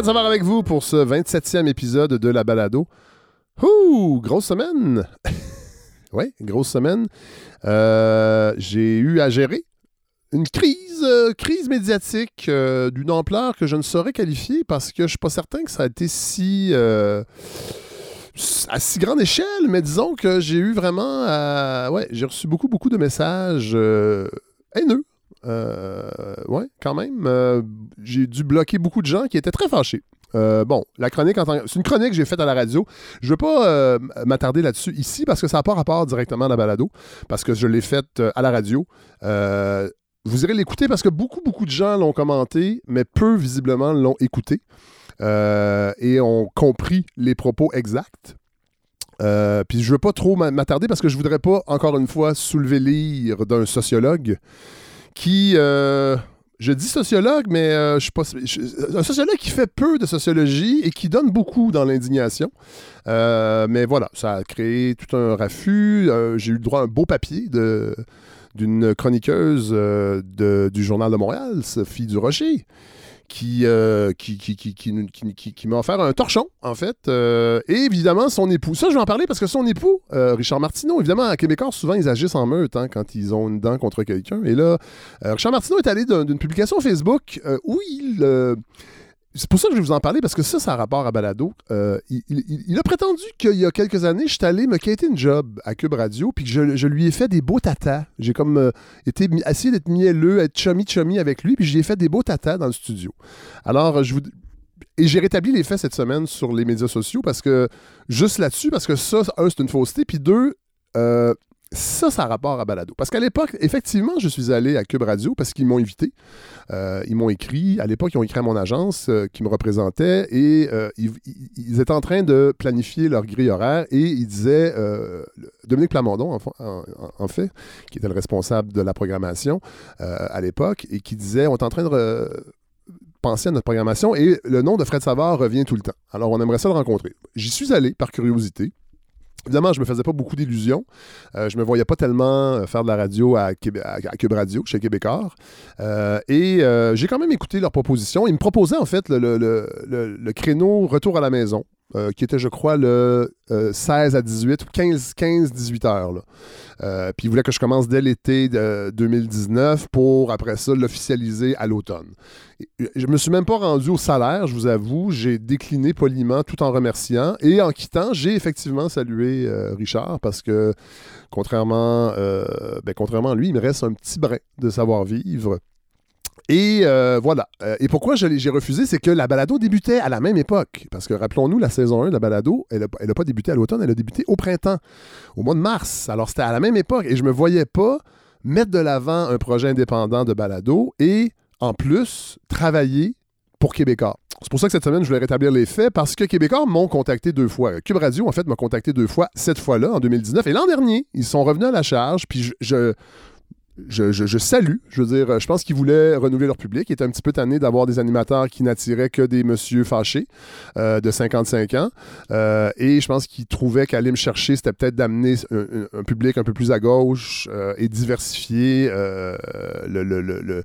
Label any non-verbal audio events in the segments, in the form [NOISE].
Fred Savard avec vous pour ce 27e épisode de la balado. Ouh, grosse semaine! [LAUGHS] oui, grosse semaine. Euh, j'ai eu à gérer une crise, euh, crise médiatique euh, d'une ampleur que je ne saurais qualifier parce que je ne suis pas certain que ça a été si à si grande échelle, mais disons que j'ai eu vraiment, ouais, j'ai reçu beaucoup, beaucoup de messages haineux ouais, quand même. Euh, j'ai dû bloquer beaucoup de gens qui étaient très fâchés. Euh, bon, la chronique, en tant... c'est une chronique que j'ai faite à la radio. Je ne veux pas m'attarder là-dessus ici parce que ça n'a pas rapport directement à la balado, parce que je l'ai faite à la radio. vous irez l'écouter parce que beaucoup, beaucoup de gens l'ont commenté, mais peu visiblement l'ont écouté et ont compris les propos exacts. puis je veux pas trop m'attarder parce que je voudrais pas, encore une fois, soulever l'ire d'un sociologue qui, euh, je dis sociologue, mais euh, je suis pas. un sociologue qui fait peu de sociologie et qui donne beaucoup dans l'indignation. Euh, mais voilà, ça a créé tout un raffut. J'ai eu le droit à un beau papier de d'une chroniqueuse du Journal de Montréal, Sophie Durocher, qui, euh, qui, qui, qui, m'a offert un torchon, en fait. Euh, et évidemment, son époux. Ça, je vais en parler parce que son époux, euh, Richard Martineau, évidemment, à Québécois, souvent, ils agissent en meute hein, quand ils ont une dent contre quelqu'un. Et là, Richard Martineau est allé d'une publication Facebook où il c'est pour ça que je vais vous en parler, parce que ça, ça a rapport à Balado. Euh, il, a prétendu qu'il y a quelques années, je suis allé me quitter une job à Cube Radio, puis que je, lui ai fait des beaux tatas. J'ai comme euh, été essayé d'être mielleux, être chummy-chummy avec lui, puis j'ai fait des beaux tatas dans le studio. Alors, je vous... Et j'ai rétabli les faits cette semaine sur les médias sociaux, parce que, juste là-dessus, parce que ça, un, c'est une fausseté, puis deux, euh, ça, ça a rapport à Balado. Parce qu'à l'époque, effectivement, je suis allé à Cube Radio parce qu'ils m'ont invité. Euh, ils m'ont écrit. À l'époque, ils ont écrit à mon agence euh, qui me représentait et euh, ils, étaient en train de planifier leur grille horaire et ils disaient, Dominique Plamondon, en, fait, qui était le responsable de la programmation à l'époque, et qui disait, on est en train de penser à notre programmation et le nom de Fred Savard revient tout le temps. Alors, on aimerait ça le rencontrer. J'y suis allé par curiosité. Évidemment, je me faisais pas beaucoup d'illusions. Euh, je me voyais pas tellement euh, faire de la radio à, Cube Radio, chez Québécois. Euh, et j'ai quand même écouté leurs propositions. Ils me proposaient en fait le créneau retour à la maison. Euh, qui était, je crois, le 16 euh, à 18 ou 15, 15 18 heures. Euh, puis il voulait que je commence dès l'été de 2019 pour, après ça, l'officialiser à l'automne. Je me suis même pas rendu au salaire, je vous avoue. J'ai décliné poliment tout en remerciant. Et en quittant, j'ai effectivement salué Richard parce que, contrairement, ben, contrairement à lui, il me reste un petit brin de savoir-vivre et euh, voilà. Euh, et pourquoi j'ai refusé, c'est que la balado débutait à la même époque. Parce que rappelons-nous, la saison 1 de la balado, elle n'a pas débuté à l'automne, elle a débuté au printemps, au mois de mars. Alors c'était à la même époque et je me voyais pas mettre de l'avant un projet indépendant de balado et en plus travailler pour Québécois. C'est pour ça que cette semaine, je voulais rétablir les faits parce que Québécois m'ont contacté deux fois. Cube Radio, en fait, m'a contacté deux fois, cette fois-là, en 2019. Et l'an dernier, ils sont revenus à la charge. Puis je, salue. Je veux dire, je pense qu'ils voulaient renouveler leur public. Ils étaient un petit peu tannés d'avoir des animateurs qui n'attiraient que des messieurs fâchés euh, de 55 ans. Euh, et je pense qu'ils trouvaient qu'aller me chercher, c'était peut-être d'amener un, public un peu plus à gauche euh, et diversifier le, le, le,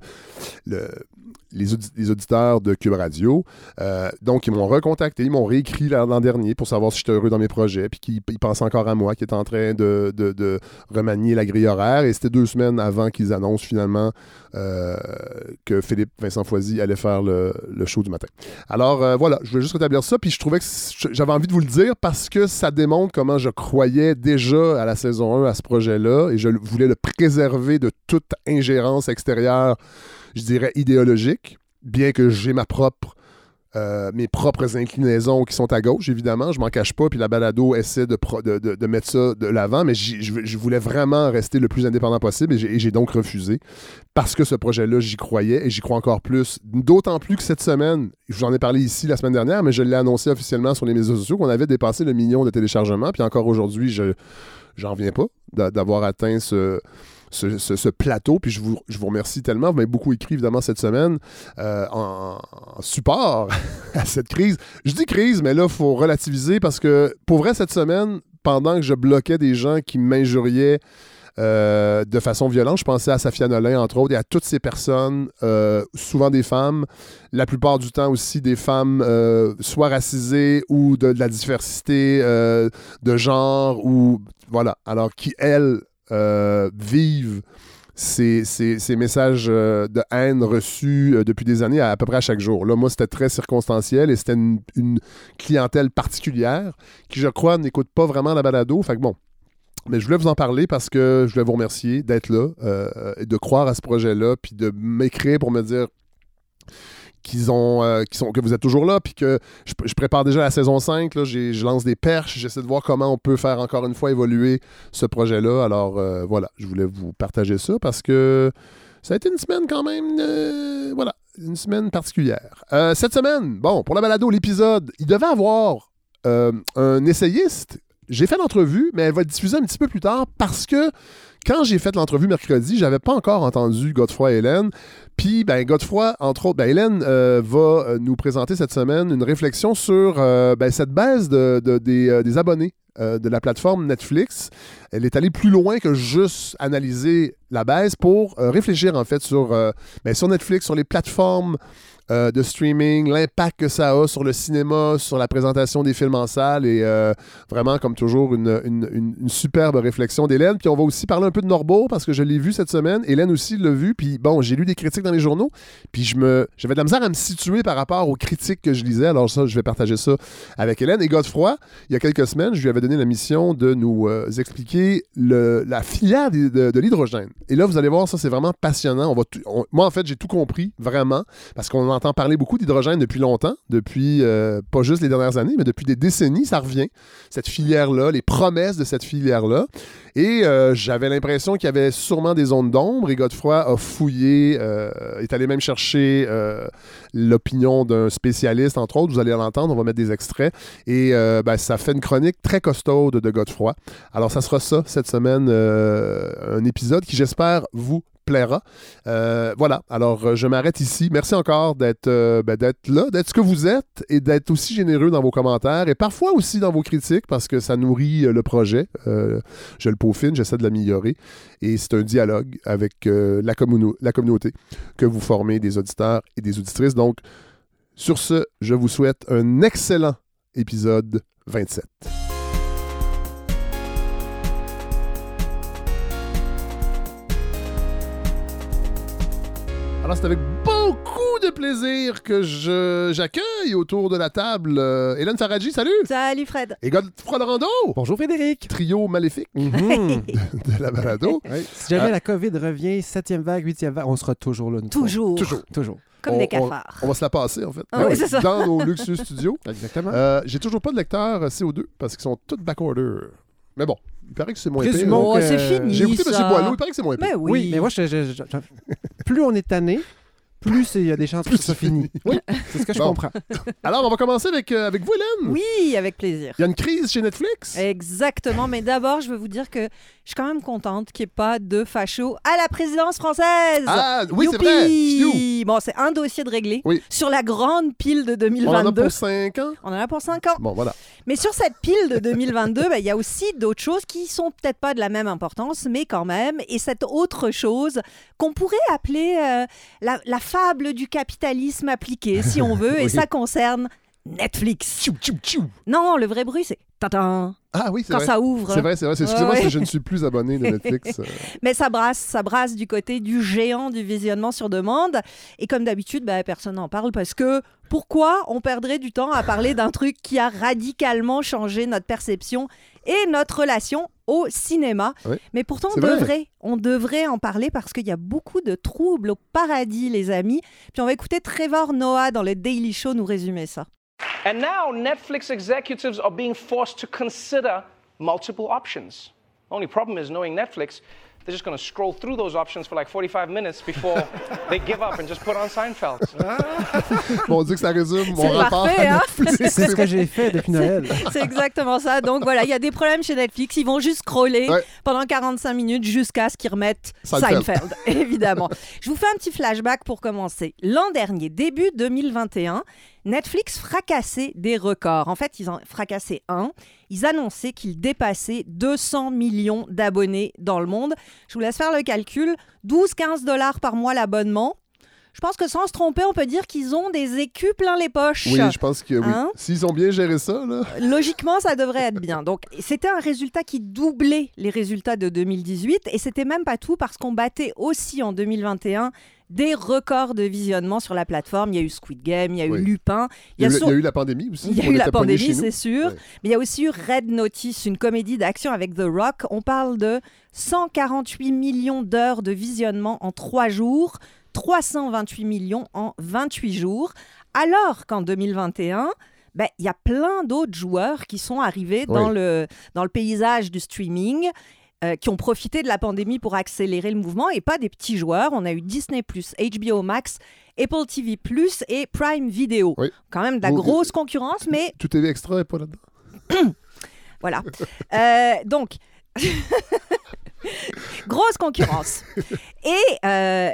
les, auditeurs de Cube Radio. Euh, donc, ils m'ont recontacté, ils m'ont réécrit l'an dernier pour savoir si j'étais heureux dans mes projets, puis qu'ils pensaient encore à moi, qui est en train de, remanier la grille horaire. Et c'était deux semaines avant qu'ils annoncent finalement euh, que Philippe Vincent Foisy allait faire le, show du matin. Alors, euh, voilà, je voulais juste rétablir ça, puis je trouvais que j'avais envie de vous le dire parce que ça démontre comment je croyais déjà à la saison 1 à ce projet-là, et je voulais le préserver de toute ingérence extérieure je dirais, idéologique, bien que j'ai ma propre. Euh, mes propres inclinaisons qui sont à gauche, évidemment. Je m'en cache pas. Puis la balado essaie de, mettre ça de l'avant, mais je voulais vraiment rester le plus indépendant possible et j'ai donc refusé parce que ce projet-là, j'y croyais et j'y crois encore plus. D'autant plus que cette semaine, je vous en ai parlé ici la semaine dernière, mais je l'ai annoncé officiellement sur les médias sociaux qu'on avait dépassé le million de téléchargements. Puis encore aujourd'hui, je j'en viens pas d'avoir atteint ce ce, plateau. Puis je vous, je vous remercie tellement. Vous m'avez beaucoup écrit, évidemment, cette semaine euh, en, support [LAUGHS] à cette crise. Je dis crise, mais là, il faut relativiser parce que, pour vrai, cette semaine, pendant que je bloquais des gens qui m'injuriaient, euh, de façon violente. Je pensais à Safia Nolin, entre autres, et à toutes ces personnes, euh, souvent des femmes, la plupart du temps aussi des femmes soit racisées ou de, la diversité de genre, ou voilà, alors qui, elles, vivent ces, messages euh, de haine reçus euh, depuis des années à, peu près à chaque jour. Là, moi, c'était très circonstanciel et c'était une, clientèle particulière qui, je crois, n'écoute pas vraiment la balado. Fait que bon. Mais je voulais vous en parler parce que je voulais vous remercier d'être là euh, et de croire à ce projet-là, puis de m'écrire pour me dire qu'ils ont, euh, sont, que vous êtes toujours là, puis que je, prépare déjà la saison 5. Là, je lance des perches, j'essaie de voir comment on peut faire encore une fois évoluer ce projet-là. Alors euh, voilà, je voulais vous partager ça parce que ça a été une semaine quand même, euh, voilà, une semaine particulière. Cette semaine, bon, pour la balado, l'épisode, il devait avoir un essayiste. J'ai fait l'entrevue, mais elle va être diffusée un petit peu plus tard parce que quand j'ai fait l'entrevue mercredi, j'avais pas encore entendu Godefroy et Hélène. Puis, ben, Godefroy, entre autres, ben, Hélène euh, va euh, nous présenter cette semaine une réflexion sur euh, ben, cette baisse de, de- des, abonnés de la plateforme Netflix. Elle est allée plus loin que juste analyser la baisse pour réfléchir, en fait, ben, sur Netflix, sur les plateformes euh, de streaming, l'impact que ça a sur le cinéma, sur la présentation des films en salle et euh, vraiment, comme toujours, une, une- une- superbe réflexion d'Hélène. Puis on va aussi parler un peu de Norbeau parce que je l'ai vu cette semaine. Hélène aussi l'a vu. Puis bon, j'ai lu des critiques dans les journaux. Puis je me, j'avais de la misère à me situer par rapport aux critiques que je lisais. Alors ça, je vais partager ça avec Hélène. Et Godefroy, il y a quelques semaines, je lui avais donné la mission de nous euh, expliquer la filière de, l'hydrogène. Et là, vous allez voir, ça, c'est vraiment passionnant. On va on- moi, en fait, j'ai tout compris, vraiment, parce qu'on entend parler beaucoup d'hydrogène depuis longtemps, depuis euh, pas juste les dernières années, mais depuis des décennies, ça revient. Cette filière-là, les promesses de cette filière-là. Et euh, j'avais l'impression qu'il y avait sûrement des zones d'ombre. Et Godefroy a fouillé, euh, est allé même chercher euh, l'opinion d'un spécialiste, entre autres. Vous allez l'entendre, on va mettre des extraits. Et ben, ça fait une chronique très costaude de Godefroy. Alors, ça sera ça cette semaine, un épisode qui, j'espère, vous plaira. Euh, voilà, alors euh, je m'arrête ici. Merci encore d'être euh, ben, là, d'être ce que vous êtes et d'être aussi généreux dans vos commentaires et parfois aussi dans vos critiques parce que ça nourrit euh, le projet. Je le peaufine, j'essaie de l'améliorer et c'est un dialogue avec la communauté que vous formez des auditeurs et des auditrices. Donc, sur ce, je vous souhaite un excellent épisode 27. Alors, c'est avec beaucoup de plaisir que je, j'accueille autour de la table euh, Hélène Faradji, salut! Salut Fred. Et Godefroy Laurando, Bonjour Frédéric. trio maléfique Mhm. [LAUGHS] de la balado. [LAUGHS] Si jamais Ah. la COVID revient, septième vague, huitième vague, on sera toujours là. nous Toujours. Toujours. Toujours. Comme On- des on- cafards. On va se la passer, en fait. Ah oui, c'est ça. Dans nos luxueux studios. [LAUGHS] Exactement. Euh, j'ai toujours pas de lecteur euh, CO2 parce qu'ils sont tous backorder. Mais bon, il paraît que c'est moins pire. Oh, que- c'est fini. J'ai écouté. M. Boileau, il paraît que c'est moins pire. Mais oui. oui. mais moi, je, je- je- je- [LAUGHS] plus on est tanné, plus il y a des chances que Plus ce soit c'est fini. fini. Oui, [LAUGHS] c'est ce que je Bon. comprends. [LAUGHS] Alors, on va commencer avec, euh, avec vous, Hélène. Oui, avec plaisir. Il y a une crise chez Netflix. Exactement, mais d'abord, je veux vous dire que je suis quand même contente qu'il n'y ait pas de facho à la présidence française. Ah, oui, c'est vrai. Bon, c'est un dossier de réglé Oui. sur la grande pile de On en a 2022. pour 5 ans. On en a pour 5 ans. Bon, voilà. Mais sur cette pile de 2022, ben, il y a aussi d'autres choses qui sont peut-être pas de la même importance, mais quand même. Et cette autre chose qu'on pourrait appeler euh, la, la fable du capitalisme appliqué, si on veut, [LAUGHS] et Oui. ça concerne Netflix. Tchou, tchou, tchou. Non, le vrai bruit, c'est tatan Ah oui, c'est quand vrai. ça ouvre. C'est vrai, c'est vrai. Excusez-moi, Ouais, je ne suis plus abonné de Netflix. [LAUGHS] euh. Mais ça brasse, ça brasse du côté du géant du visionnement sur demande. Et comme d'habitude, ben, personne n'en parle parce que pourquoi on perdrait du temps à parler d'un truc qui a radicalement changé notre perception et notre relation au cinéma Oui. Mais pourtant, on vrai. devrait, on devrait en parler parce qu'il y a beaucoup de troubles au paradis, les amis. Puis on va écouter Trevor Noah dans le Daily Show nous résumer ça. And now Netflix executives are being forced to consider multiple options. Only problem is knowing Netflix, they're just going to scroll through those options for like 45 minutes before [LAUGHS] they give up and just put on Seinfeld. [LAUGHS] Bon, on dit que ça résume mon C'est rapport parfait, à hein? Netflix. C'est ce que j'ai [LAUGHS] fait depuis Noël. C'est exactement ça. Donc voilà, il y a des problèmes chez Netflix. Ils vont juste scroller Ouais. pendant 45 minutes jusqu'à ce qu'ils remettent Seinfeld. Seinfeld, évidemment. Je vous fais un petit flashback pour commencer. L'an dernier, début 2021, Netflix fracassait des records. En fait, ils en fracassaient un. Ils annonçaient qu'ils dépassaient 200 millions d'abonnés dans le monde. Je vous laisse faire le calcul. 12-15 dollars par mois l'abonnement. Je pense que sans se tromper, on peut dire qu'ils ont des écus plein les poches. Oui, je pense que oui. Hein? S'ils ont bien géré ça, là. Logiquement, ça devrait être bien. Donc, c'était un résultat qui doublait les résultats de 2018. Et c'était même pas tout parce qu'on battait aussi en 2021 des records de visionnement sur la plateforme. Il y a eu Squid Game, il y a Oui. eu Lupin. Il y a, eu, sur- il y a eu la pandémie aussi. il y a eu la pandémie, c'est sûr. Ouais. Mais il y a aussi eu Red Notice, une comédie d'action avec The Rock. On parle de 148 millions d'heures de visionnement en trois jours, 328 millions en 28 jours. Alors qu'en 2021, ben, il y a plein d'autres joueurs qui sont arrivés dans, le, dans le paysage du streaming. Euh, qui ont profité de la pandémie pour accélérer le mouvement et pas des petits joueurs. On a eu Disney+, HBO Max, Apple TV+, et Prime Video. Oui. Quand même de la Bon, grosse concurrence, mais Tout TV extra n'est pas là-dedans. [COUGHS] voilà. Euh, donc, [LAUGHS] grosse concurrence. Et euh,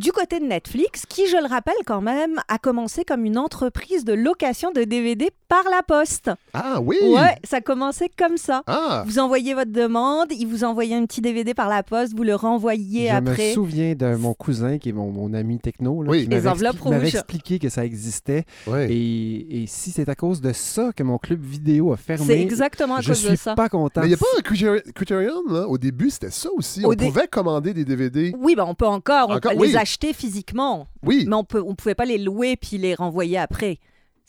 du côté de Netflix, qui, je le rappelle quand même, a commencé comme une entreprise de location de DVD par la poste. Ah oui! Ouais, ça a commencé comme ça. Ah! Vous envoyez votre demande, ils vous envoient un petit DVD par la poste, vous le renvoyez Je après. me souviens de mon cousin, qui est mon, mon ami techno, là, Oui. qui Les m'avait enveloppes expli- m'avait rouges. expliqué que ça existait. Ouais. Et, et si c'est à cause de ça que mon club vidéo a fermé, C'est exactement à je cause suis de ça. pas content. Mais il n'y a pas un Criterion, là? Au début, c'était ça aussi. Au on dé- pouvait commander des DVD. Oui, ben on peut encore, on Encore, peut oui. les acheter physiquement, Oui. mais on on pouvait pas les louer puis les renvoyer après.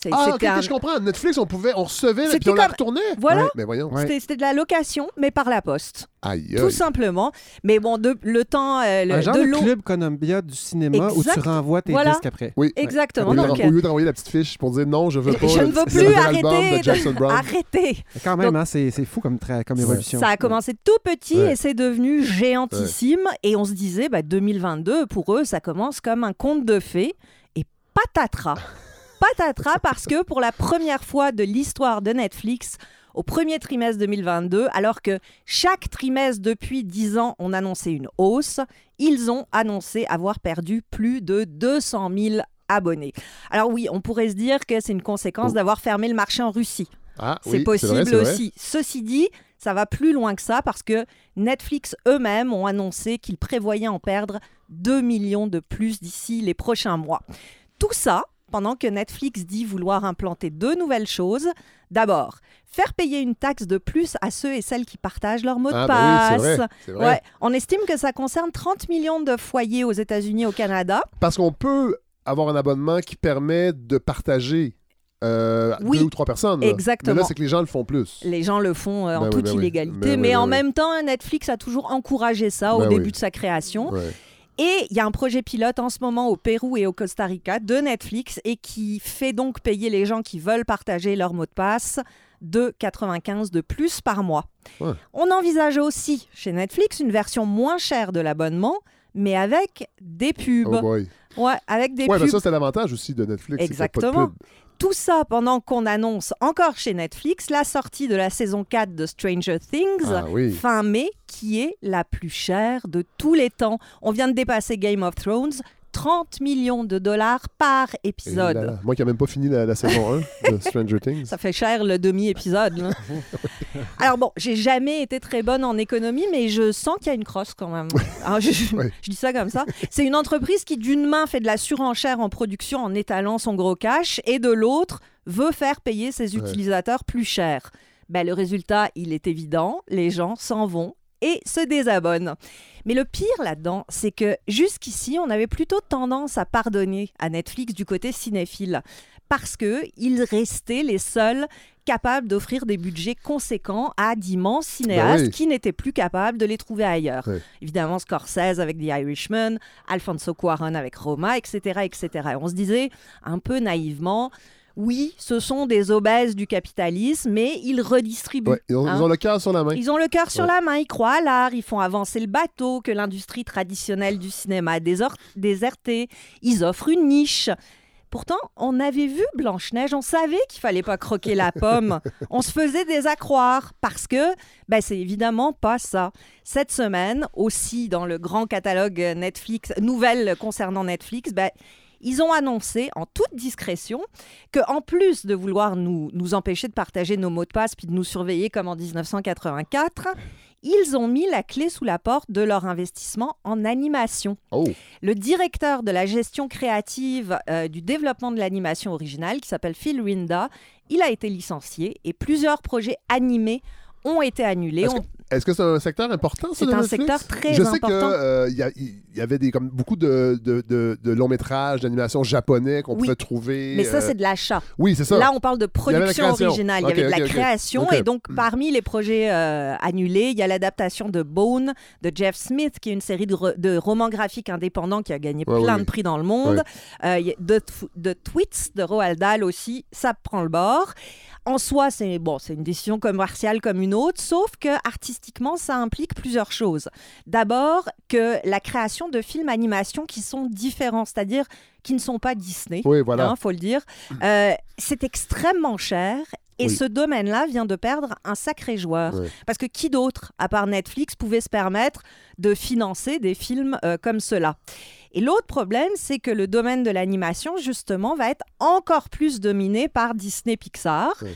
C'est- Ah, ok, un- je comprends. Netflix, on pouvait, on recevait, puis on la comme- retournait. Voilà. Ouais, mais voyons. Ouais. C'était c'était de la location, mais par la poste, Aïe, tout aïe. simplement. Mais bon, de, le temps, euh, le- un genre de club Columbia du cinéma où Exact. tu renvoies tes Voilà. disques après. Oui. Exactement. Au lieu, de, Donc, au lieu de renvoyer la petite fiche pour dire non, je veux pas. je ne veux plus arrêter. de de- Jackson Brown. Arrêtez. Mais quand même, hein, c'est c'est fou comme, tra- comme évolution. Ça a commencé tout petit Ouais. et c'est devenu géantissime. Et on se disait, bah, 2022, pour eux, ça commence comme un conte de fées. Et patatras. Patatras parce que pour la première fois de l'histoire de Netflix, au premier trimestre 2022, alors que chaque trimestre depuis 10 ans, on annonçait une hausse, ils ont annoncé avoir perdu plus de 200 000 abonnés. Alors oui, on pourrait se dire que c'est une conséquence Oh. d'avoir fermé le marché en Russie. Ah, C'est oui, possible vrai. aussi. Ceci dit, ça va plus loin que ça parce que Netflix eux-mêmes ont annoncé qu'ils prévoyaient en perdre 2 millions de plus d'ici les prochains mois. Tout ça pendant que Netflix dit vouloir implanter deux nouvelles choses. D'abord, faire payer une taxe de plus à ceux et celles qui partagent leur mot de Ah, bah oui, passe. vrai. c'est vrai. Ouais, on estime que ça concerne 30 millions de foyers aux États-Unis et au Canada. Parce qu'on peut avoir un abonnement qui permet de partager euh, Oui, deux ou trois personnes. là. exactement. Mais là, c'est que les gens le font plus. Les gens le font euh, en Ben oui, toute ben illégalité, Ben mais en même temps, Netflix a toujours encouragé ça au début de sa création. Ouais. Et il y a un projet pilote en ce moment au Pérou et au Costa Rica de Netflix et qui fait donc payer les gens qui veulent partager leur mot de passe de 95 de plus par mois. Ouais. On envisage aussi chez Netflix une version moins chère de l'abonnement, mais avec des pubs. Oh boy. ouais, avec des Ouais, pubs. ça, c'est l'avantage aussi de Netflix. de Exactement. Tout ça pendant qu'on annonce encore chez Netflix la sortie de la saison 4 de Stranger Things Ah oui. fin mai, qui est la plus chère de tous les temps. On vient de dépasser Game of Thrones. 30 millions de dollars par épisode. là là. Moi qui n'ai même pas fini la, la saison 1 de [LAUGHS] Stranger Things. Ça fait cher le demi-épisode. [LAUGHS] Alors bon, j'ai jamais été très bonne en économie, mais je sens qu'il y a une crosse quand même. [LAUGHS] Alors, je, dis ça comme ça. C'est une entreprise qui d'une main fait de la surenchère en production en étalant son gros cash et de l'autre veut faire payer ses Ouais. utilisateurs plus cher. Ben, le résultat, il est évident, les gens s'en vont et se désabonnent. Mais le pire là-dedans, c'est que jusqu'ici, on avait plutôt tendance à pardonner à Netflix du côté cinéphile parce que ils restaient les seuls capables d'offrir des budgets conséquents à d'immenses cinéastes Ben oui. qui n'étaient plus capables de les trouver ailleurs. Évidemment, Scorsese avec The Irishman, Alfonso Cuarón avec Roma, etc., etc. Et on se disait un peu naïvement, Oui, ce sont des obèses du capitalisme, mais ils redistribuent. Ouais, ils, ont, hein. ils ont le cœur sur la main. Ils ont le cœur sur la main, ils croient à l'art, ils font avancer le bateau que l'industrie traditionnelle du cinéma a déserté. Ils offrent une niche. Pourtant, on avait vu Blanche-Neige, on savait qu'il fallait pas croquer la pomme. [LAUGHS] On se faisait des accroire parce que ben, c'est évidemment pas ça. Cette semaine, aussi dans le grand catalogue Netflix, nouvelles concernant Netflix, ben, ils ont annoncé en toute discrétion que en plus de vouloir nous, nous empêcher de partager nos mots de passe puis de nous surveiller comme en 1984, ils ont mis la clé sous la porte de leur investissement en animation. Oh, Le directeur de la gestion créative euh, du développement de l'animation originale, qui s'appelle Phil Rinda, il a été licencié et plusieurs projets animés ont été annulés. Est-ce que c'est un secteur important, C'est un Netflix? secteur très Je sais important. qu'il y, il y avait des, comme, beaucoup de, de, de- de longs métrages d'animation japonais qu'on Oui. pouvait trouver. Mais ça, euh, c'est de l'achat. Oui, c'est ça. Là, on parle de production originale. Il y avait de la création. Et donc, parmi les projets euh, annulés, il y a l'adaptation de Bone de Jeff Smith, qui est une série de, romans graphiques indépendants qui a gagné Ouais, plein oui, de prix dans le monde. Euh, de, de Tweets de Roald Dahl aussi, ça prend le bord. En soi, c'est bon, c'est une décision commerciale comme une autre, sauf que artistiquement, ça implique plusieurs choses. D'abord, que la création de films animation qui sont différents, c'est-à-dire qui ne sont pas Disney Oui, voilà. hein, faut le dire. Euh, c'est extrêmement cher. Et Oui. ce domaine-là vient de perdre un sacré joueur. Oui. Parce que qui d'autre, à part Netflix, pouvait se permettre de financer des films euh, comme cela? Et l'autre problème, c'est que le domaine de l'animation, justement, va être encore plus dominé par Disney Pixar. Oui.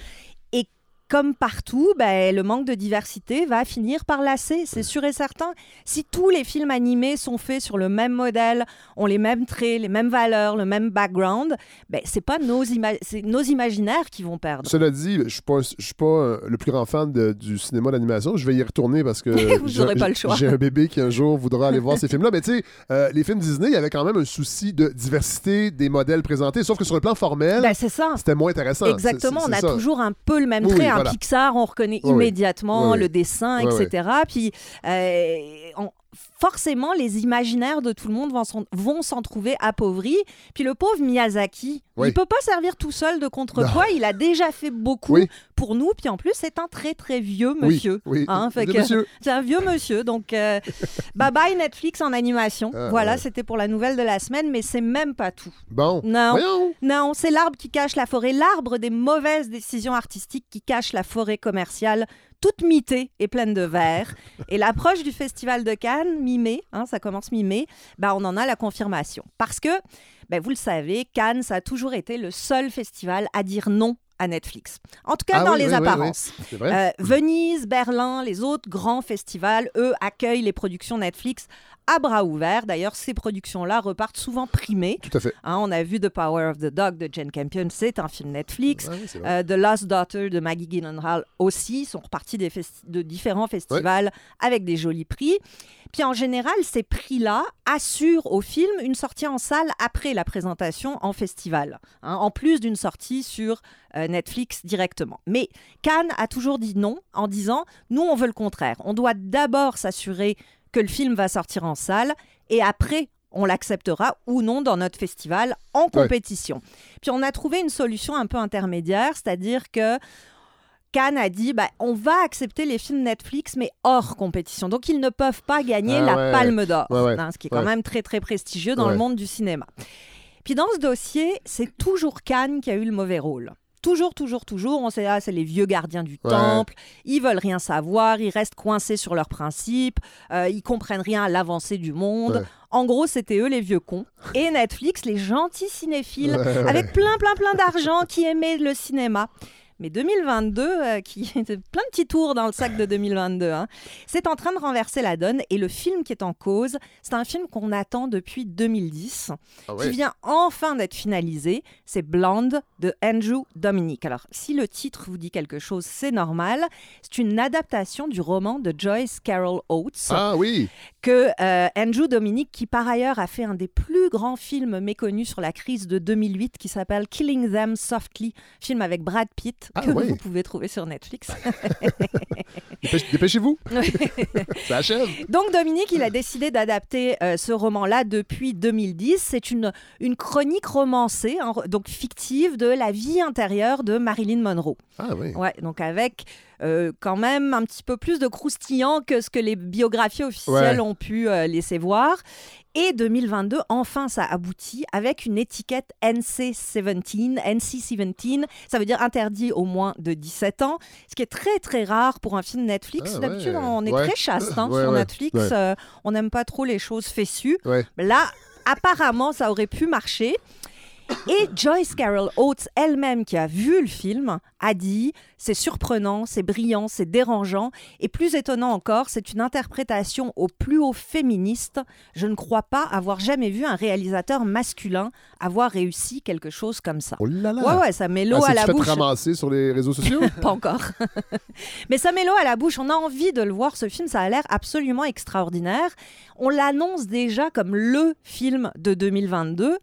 Comme partout, ben, le manque de diversité va finir par lasser, c'est sûr et certain. Si tous les films animés sont faits sur le même modèle, ont les mêmes traits, les mêmes valeurs, le même background, ben, c'est pas nos, ima- nos imaginaires qui vont perdre. Cela dit, je suis pas, je suis pas euh, le plus grand fan de- du cinéma d'animation. Je vais y retourner parce que [LAUGHS] j'ai- un bébé qui un jour voudra aller voir ces films-là. Mais tu sais, euh, les films Disney, il y avait quand même un souci de diversité des modèles présentés. Sauf que sur le plan formel, Ben, c'était moins intéressant. Exactement, on a ça. toujours un peu le même Oui, trait. Un. Pixar, on reconnaît immédiatement le dessin, etc. Puis euh, on- forcément, les imaginaires de tout le monde vont s'en, trouver appauvris. Puis le pauvre Miyazaki, Oui. il peut pas servir tout seul de contrepoids. Il a déjà fait beaucoup Oui. pour nous. Puis en plus, c'est un très très vieux monsieur. Oui, Hein. [LAUGHS] C'est un vieux monsieur, donc euh, [LAUGHS] bye bye Netflix en animation. Ah, voilà, ouais. c'était pour la nouvelle de la semaine, mais c'est même pas tout. Bon. Non. Voyons. Non, c'est l'arbre qui cache la forêt, l'arbre des mauvaises décisions artistiques qui cache la forêt commerciale, toute mitée et pleine de verre. Et l'approche du Festival de Cannes, mi-mai, hein, ça commence mi-mai, bah, on en a la confirmation. Parce que, bah, vous le savez, Cannes, ça a toujours été le seul festival à dire non à Netflix. En tout cas, Ah dans oui, les oui, oui, oui. apparences. Euh, Venise, Berlin, les autres grands festivals, eux, accueillent les productions Netflix à bras ouverts. D'ailleurs, ces productions-là repartent souvent primées. Tout à fait. Hein, on a vu The Power of the Dog de Jane Campion, c'est un film Netflix. Ouais. Euh, The Lost Daughter de Maggie Gyllenhaal aussi sont repartis des de différents festivals avec des jolis prix. Puis en général, ces prix-là assurent au film une sortie en salle après la présentation en festival, hein, en plus d'une sortie sur euh, Netflix directement. Mais Cannes a toujours dit non en disant nous on veut le contraire. On doit d'abord s'assurer que le film va sortir en salle et après on l'acceptera ou non dans notre festival en compétition. Puis on a trouvé une solution un peu intermédiaire, c'est-à-dire que Cannes a dit bah, on va accepter les films Netflix, mais hors compétition. Donc ils ne peuvent pas gagner Ah la ouais. Palme d'Or, Ouais, hein, ce qui est quand même très très prestigieux dans le monde du cinéma. Puis dans ce dossier, c'est toujours Cannes qui a eu le mauvais rôle. Toujours, toujours, toujours, on sait, ah, c'est les vieux gardiens du Ouais. temple, ils veulent rien savoir, ils restent coincés sur leurs principes, euh, ils comprennent rien à l'avancée du monde. Ouais. En gros, c'était eux les vieux cons. Et Netflix, les gentils cinéphiles, Ouais, avec plein, plein, plein d'argent, qui aimaient le cinéma. Mais 2022, euh, qui [LAUGHS] plein de petits tours dans le sac de 2022, hein, c'est en train de renverser la donne. Et le film qui est en cause, c'est un film qu'on attend depuis 2010, Ah qui vient enfin d'être finalisé. C'est Blonde de Andrew Dominic. Alors, si le titre vous dit quelque chose, c'est normal. C'est une adaptation du roman de Joyce Carol Oates Ah oui. que euh, Andrew Dominic, qui par ailleurs a fait un des plus grands films méconnus sur la crise de 2008, qui s'appelle Killing Them Softly, film avec Brad Pitt, Ah que vous pouvez trouver sur Netflix. [LAUGHS] Dépêche- Dépêchez-vous. Ça achève. Donc Dominique, il a décidé d'adapter euh, ce roman-là depuis 2010. C'est une, une chronique romancée, hein, donc fictive, de la vie intérieure de Marilyn Monroe. Ah oui. Ouais, donc avec euh, quand même un petit peu plus de croustillant que ce que les biographies officielles Ouais. ont pu euh, laisser voir. Et 2022, enfin, ça aboutit avec une étiquette NC-17. NC-17, ça veut dire interdit au moins de 17 ans, ce qui est très très rare pour un film Netflix. Ah, D'habitude, ouais. on est Ouais. très chaste hein, [LAUGHS] sur Netflix. euh, on n'aime pas trop les choses fessues. Là, apparemment, ça aurait pu marcher. Et Joyce Carol Oates elle-même, qui a vu le film, a dit c'est surprenant, c'est brillant, c'est dérangeant, et plus étonnant encore, c'est une interprétation au plus haut féministe. Je ne crois pas avoir jamais vu un réalisateur masculin avoir réussi quelque chose comme ça. Oh là là. Ouais, ouais, ça met l'eau Ah, à la fait bouche. ramasser sur les réseaux sociaux? [LAUGHS] Pas encore. [LAUGHS] Mais ça met l'eau à la bouche. On a envie de le voir, ce film. Ça a l'air absolument extraordinaire. On l'annonce déjà comme le film de 2022.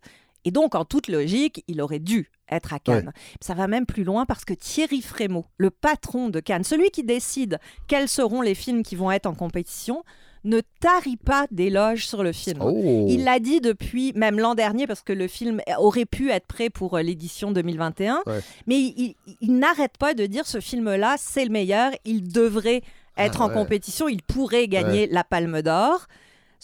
Et donc, en toute logique, il aurait dû être à Cannes. Ça va même plus loin parce que Thierry Frémaux, le patron de Cannes, celui qui décide quels seront les films qui vont être en compétition, ne tarit pas d'éloges sur le film. Oh. Il l'a dit depuis même l'an dernier parce que le film aurait pu être prêt pour euh, l'édition 2021. Ouais. Mais il, il- il n'arrête pas de dire ce film-là, c'est le meilleur, il devrait être Ah en ouais. compétition, il pourrait gagner la Palme d'Or.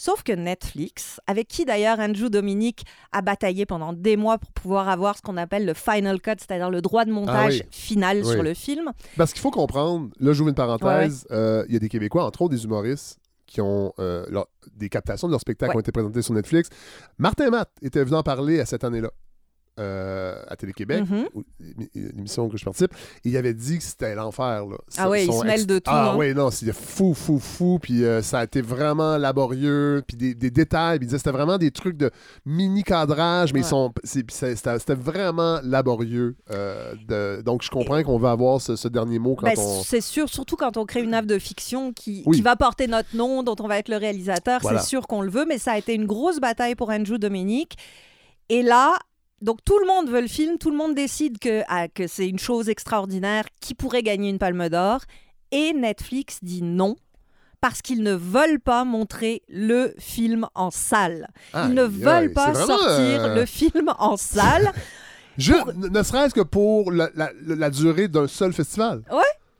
Sauf que Netflix, avec qui d'ailleurs Andrew Dominic a bataillé pendant des mois pour pouvoir avoir ce qu'on appelle le final cut, c'est-à-dire le droit de montage Ah oui. final Oui. sur le film, Parce qu'il faut comprendre, là, j'ouvre une parenthèse, euh, il y a des Québécois, entre autres des humoristes, qui ont euh, leur- des captations de leurs spectacles Ouais. ont été présentés sur Netflix. Martin Matt était venu en parler à cette année-là. Euh, à Télé-Québec, Mhm. où- l'émission que je participe, et il avait dit que c'était l'enfer. Ah ouais, il se mêle de tout, Ah hein. ouais, non, c'était fou, fou, fou, puis euh, ça a été vraiment laborieux, puis des, des détails, puis il disait c'était vraiment des trucs de mini-cadrage, mais ils Ouais. sont, c'était vraiment laborieux. euh, de- donc je comprends qu'on va avoir ce, ce dernier mot quand Ben, on... C'est sûr, surtout quand on crée une œuvre de fiction qui, Oui. qui va porter notre nom, dont on va être le réalisateur, Voilà. c'est sûr qu'on le veut, mais ça a été une grosse bataille pour Andrew Dominic. Et là, donc tout le monde veut le film, tout le monde décide que, ah, que c'est une chose extraordinaire qui pourrait gagner une palme d'or, et Netflix dit non. Parce qu'ils ne veulent pas montrer le film en salle. Ils ne veulent pas sortir euh, le film en salle. [LAUGHS] Ne- Ne serait-ce que pour la, la- la durée d'un seul festival.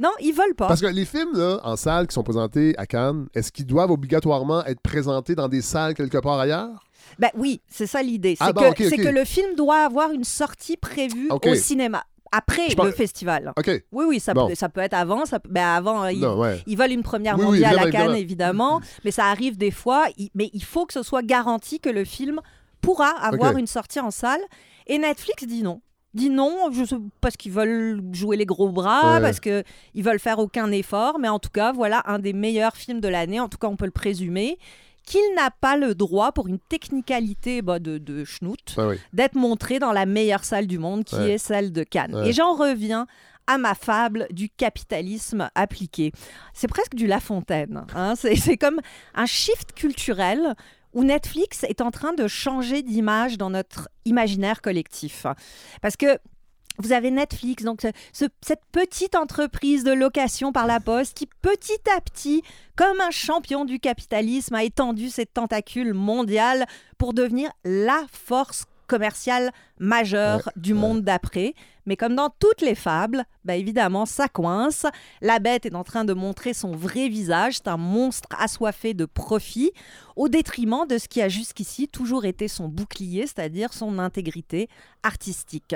Non, ils veulent pas. Parce que les films là, en salle qui sont présentés à Cannes, est-ce qu'ils doivent obligatoirement être présentés dans des salles quelque part ailleurs? Ben oui, c'est ça l'idée. C'est Ah que, c'est ok. que le film doit avoir une sortie prévue au cinéma. Après le festival. Oui, oui, ça, Bon. peut, ça peut être avant. Ça, ben avant, ils, Non, ouais. ils veulent une première Oui, oui, mondiale à évidemment, Cannes, évidemment. mais ça arrive des fois. Il- mais il faut que ce soit garanti que le film pourra avoir une sortie en salle. Et Netflix dit non. Dit non, je sais- parce qu'ils veulent jouer les gros bras, Ouais. parce qu'ils veulent faire aucun effort. Mais en tout cas, voilà un des meilleurs films de l'année. En tout cas, on peut le présumer. Qu'il n'a pas le droit, pour une technicalité bah, de, de schnout, oui. d'être montré dans la meilleure salle du monde, qui Ouais. est celle de Cannes. Ouais. Et j'en reviens à ma fable du capitalisme appliqué. C'est presque du La Fontaine. hein. C'est c'est comme un shift culturel où Netflix est en train de changer d'image dans notre imaginaire collectif. Parce que vous avez Netflix, donc ce- ce- cette petite entreprise de location par la poste qui petit à petit, comme un champion du capitalisme, a étendu ses tentacules mondiales pour devenir la force commerciale majeure du monde d'après. Mais comme dans toutes les fables, bah évidemment, ça coince. La bête est en train de montrer son vrai visage. C'est un monstre assoiffé de profit, au détriment de ce qui a jusqu'ici toujours été son bouclier, c'est-à-dire son intégrité artistique.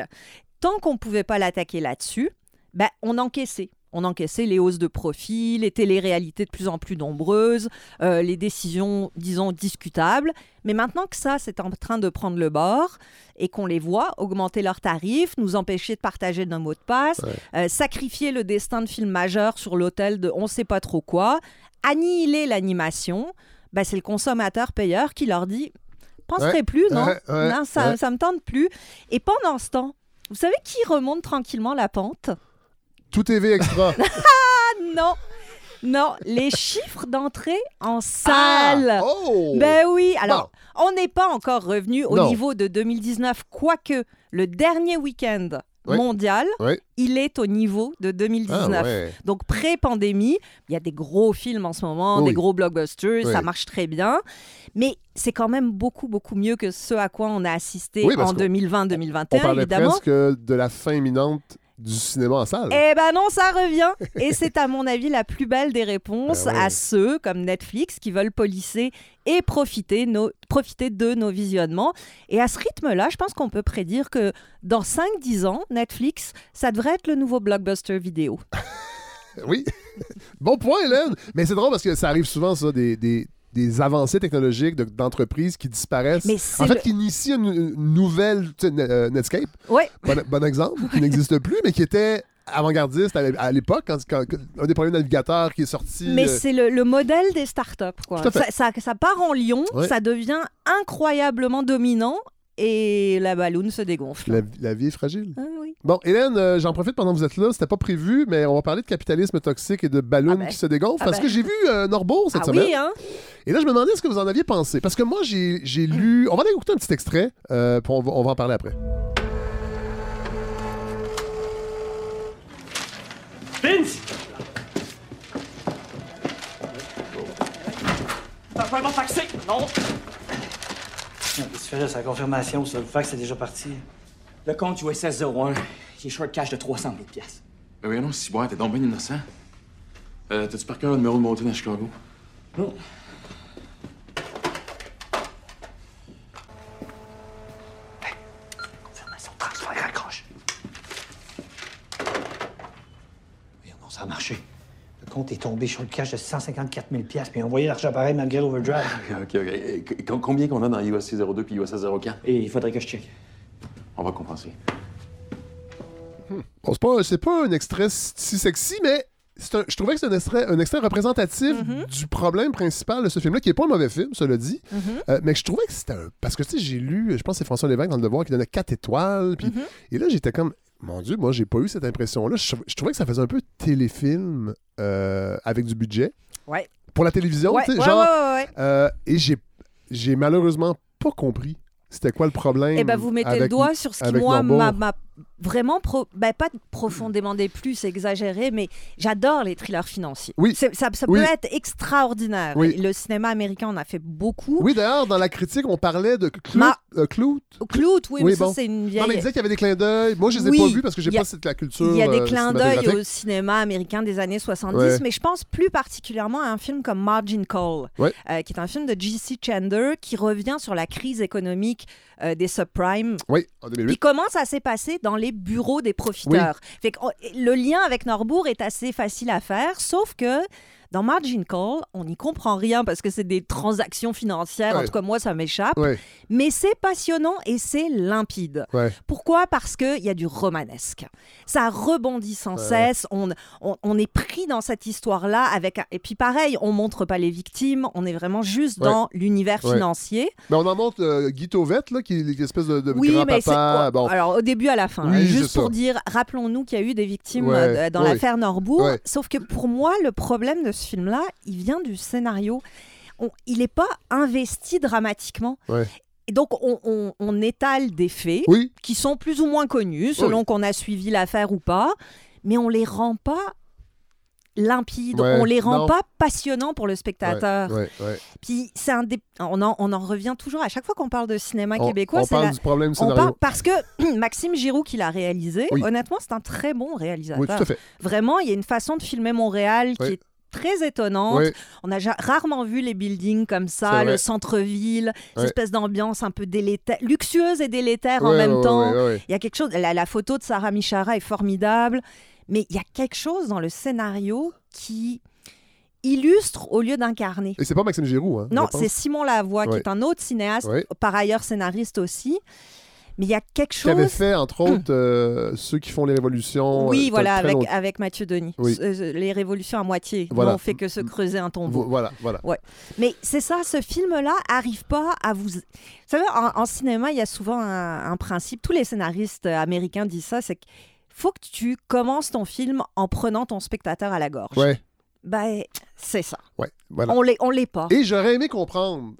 Tant qu'on ne pouvait pas l'attaquer là-dessus, bah, on encaissait. On encaissait les hausses de profit, les téléréalités de plus en plus nombreuses, euh, les décisions, disons, discutables. Mais maintenant que ça, c'est en train de prendre le bord et qu'on les voit augmenter leurs tarifs, nous empêcher de partager nos mots de passe, euh, sacrifier le destin de films majeurs sur l'autel de on sait pas trop quoi, annihiler l'animation, bah, c'est le consommateur payeur qui leur dit penserai Ouais, plus, non, ouais, ouais, non ça, ça me tente plus. Et pendant ce temps, vous savez qui remonte tranquillement la pente? Tout TV Extra. [LAUGHS] Ah non Non, les chiffres d'entrée en salle Ah! Oh! Ben oui, alors on n'est pas encore revenu au Non. niveau de 2019, quoique le dernier week-end Ouais. mondial, Ouais. il est au niveau de 2019. Ah, ouais. Donc pré-pandémie, il y a des gros films en ce moment, Oui. des gros blockbusters, ça marche très bien. Mais c'est quand même beaucoup, beaucoup mieux que ce à quoi on a assisté Oui, en qu'on- 2020-2021, On parlait évidemment. presque de la fin imminente du cinéma en salle. Eh ben non, ça revient. Et c'est à mon avis la plus belle des réponses Ben ouais. à ceux comme Netflix qui veulent polisser et profiter, nos- profiter de nos visionnements. Et à ce rythme-là, je pense qu'on peut prédire que dans 5-10 ans, Netflix, ça devrait être le nouveau blockbuster vidéo. [LAUGHS] Oui. bon point, Hélène. Mais c'est drôle parce que ça arrive souvent, ça, des, des, des avancées technologiques de- d'entreprises qui disparaissent. Mais En fait, le- qui initient une, une nouvelle euh, Netscape, bon, bon exemple, qui n'existe plus, mais qui était avant-gardiste à l'é- à l'époque, quand, quand- un des premiers navigateurs qui est sorti. Mais euh, c'est le, le modèle des startups. Quoi. Ça, ça, ça part en Ouais. ça devient incroyablement dominant et la balloune se dégonfle. la, la vie est fragile. Ah oui. Bon, Hélène, euh, j'en profite pendant que vous êtes là. C'était pas prévu, mais on va parler de capitalisme toxique et de ballons Ah ben. qui se dégonflent. Ah parce ben. que j'ai vu euh, Norbourg cette Ah semaine. oui, hein? Et là, je me demandais ce que vous en aviez pensé. Parce que moi, j'ai j'ai lu. On va aller écouter un petit extrait, euh, puis on va, on va en parler après. Vince! T'as taxi? Non! Fais là? C'est la confirmation, ça. Le fax c'est déjà parti. Le compte USS 01, j'ai short cash de 300 000 pièces. Ben oui, non, si bon, t'es donc bien innocent. Euh, T'as-tu par cœur le numéro de mon à Chicago? Non. Confirmation, transfert, raccroche. Voyons, non, ça a marché. Le compte est tombé sur le cash de 154 000 puis ont envoyé l'argent pareil malgré l'overdrive. [LAUGHS] Ok, ok, ok. Co- Combien qu'on a dans USC 02 puis USS 04? Et il faudrait que je check. On va compenser. Bon, c'est pas, c'est pas un extrait si sexy, mais c'est un- je trouvais que c'est un extrait, un extrait représentatif Mm-hmm. du problème principal de ce film-là, qui est pas un mauvais film, cela dit. Mm-hmm. Euh, mais je trouvais que c'était un. Parce que, tu sais, j'ai lu, je pense que c'est François Lévesque dans Le Devoir qui donnait 4 étoiles. Puis, Mm-hmm. Et là, j'étais comme. Mon Dieu, moi, j'ai pas eu cette impression-là. Je, je trouvais que ça faisait un peu téléfilm euh, avec du budget. Ouais. Pour la télévision, Ouais, tu sais, ouais, genre. ouais, ouais, ouais. euh, et j'ai, j'ai malheureusement pas compris c'était quoi le problème. Eh ben, vous mettez le doigt sur ce qui, moi, m'a vraiment, pro- ben, pas profondément déplu, c'est exagéré, mais j'adore les thrillers financiers. Oui. Ça, Oui. peut être extraordinaire. Oui. Le cinéma américain en a fait beaucoup. Oui, d'ailleurs, dans la critique, on parlait de Clout. Ma- euh, Clout. Clout, oui, Oui, mais ça, c'est une Non, mais il vieille... disait qu'il y avait des clins d'œil. Moi, je les ai pas vus parce que j'ai a- pas cette la culture. Il y a des euh, clins d'œil au cinéma américain des années 70, Ouais. mais je pense plus particulièrement à un film comme Margin Call, Ouais. euh, qui est un film de J.C. Chander qui revient sur la crise économique euh, des subprimes. Oui, en Puis 2008. comment ça s'est passé dans les bureaux des profiteurs. Fait que, oh, le lien avec Norbourg est assez facile à faire, sauf que dans Margin Call, on n'y comprend rien parce que c'est des transactions financières. En tout cas, moi, ça m'échappe. Ouais, Mais c'est passionnant et c'est limpide. ouais. Pourquoi? Parce qu'il y a du romanesque. Ça rebondit sans cesse. On, on, on est pris dans cette histoire-là. avec un- Et puis pareil, on montre pas les victimes. On est vraiment juste dans l'univers financier. Mais on en montre euh, Guy Tauvette, là, qui est l'espèce de, de Oui, mais c'est... grand-papa. Bon. Alors, au début, à la fin. Oui, juste ça. pour dire, rappelons-nous qu'il y a eu des victimes euh, dans l'affaire Norbourg. Sauf que pour moi, le problème de ce film-là, il vient du scénario. On- il n'est pas investi dramatiquement. Ouais. Et donc, on, on- on étale des faits Oui, qui sont plus ou moins connus, selon qu'on a suivi l'affaire ou pas, mais on les rend pas limpides, Ouais, on les rend non. pas passionnants pour le spectateur. ouais. Puis c'est un on, en, on en revient toujours à chaque fois qu'on parle de cinéma québécois, on parle la- du problème scénario. parle parce que [CLEARS THROAT] Maxime Giroux qui l'a réalisé, Oui. honnêtement, c'est un très bon réalisateur. Vraiment, il y a une façon de filmer Montréal qui est très étonnante. Oui, On a rarement vu les buildings comme ça, le centre-ville, cette espèce d'ambiance un peu délétère, luxueuse et délétère en même temps. Il y a quelque chose, la, la photo de Sarah Michara est formidable, mais il y a quelque chose dans le scénario qui illustre au lieu d'incarner. Et c'est pas Maxime Giroux, hein? Non, c'est Simon Lavoie, qui est un autre cinéaste, par ailleurs scénariste aussi. Mais il y a quelque Qui avait chose. fait, entre autres, euh, ceux qui font les révolutions. Oui, euh, voilà, très avec, avec Mathieu Denis. Oui. Euh, Les révolutions à moitié Voilà. n'ont fait que se creuser un tombeau. Vo- Voilà, voilà. Mais c'est ça, ce film-là arrive pas à vous. Vous savez, en, en cinéma, il y a souvent un, un principe. Tous les scénaristes américains disent ça, c'est qu'il faut que tu commences ton film en prenant ton spectateur à la gorge. Ouais, Ben, c'est ça. ouais, voilà. On l'est pas. Et j'aurais aimé comprendre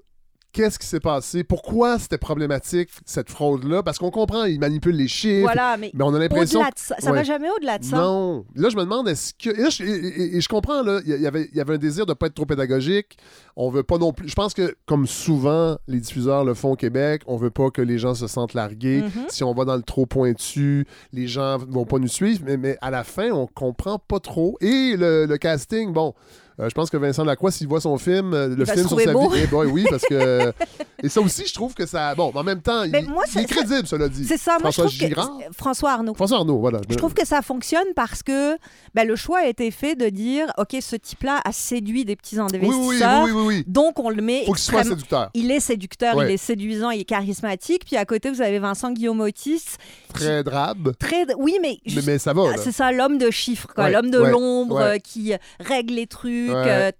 qu'est-ce qui s'est passé, pourquoi c'était problématique, cette fraude-là, parce qu'on comprend, ils manipulent les chiffres, Voilà, mais mais on a l'impression... ça, ça Ouais. va jamais au-delà de ça. Non. Là, je me demande, est-ce que. Et, là, je, et- et- et je comprends, là, il y avait, il y avait un désir de ne pas être trop pédagogique. On veut pas non plus. Je pense que, comme souvent les diffuseurs le font au Québec, on veut pas que les gens se sentent largués. Mhm. Si on va dans le trop pointu, les gens vont pas nous suivre. Mais, mais à la fin, on comprend pas trop. Et le, le casting, bon. Euh, je pense que Vincent Lacroix, s'il voit son film, euh, le film sur sa beau. vie, eh boy, oui, parce que. [LAUGHS] et ça aussi, je trouve que ça. Bon, en même temps, il, Mais moi, il est crédible, cela dit. C'est ça, moi je François trouve Girard. que François Arnaud. François Arnaud, voilà. Je trouve que ça fonctionne parce que ben, le choix a été fait de dire ok, ce type-là a séduit des petits Oui, oui, oui, investisseurs, oui, oui, oui. donc on le met Faut qu'il soit séducteur. Il est séducteur, Ouais. il est séduisant, il est charismatique. Puis à côté, vous avez Vincent Guillaume Otis. Très drabe. Très... Oui, mais, Mais, juste- mais ça va. Ah, c'est ça, l'homme de chiffres. Ouais, l'homme de ouais, l'ombre euh, qui règle les trucs. Ouais. euh,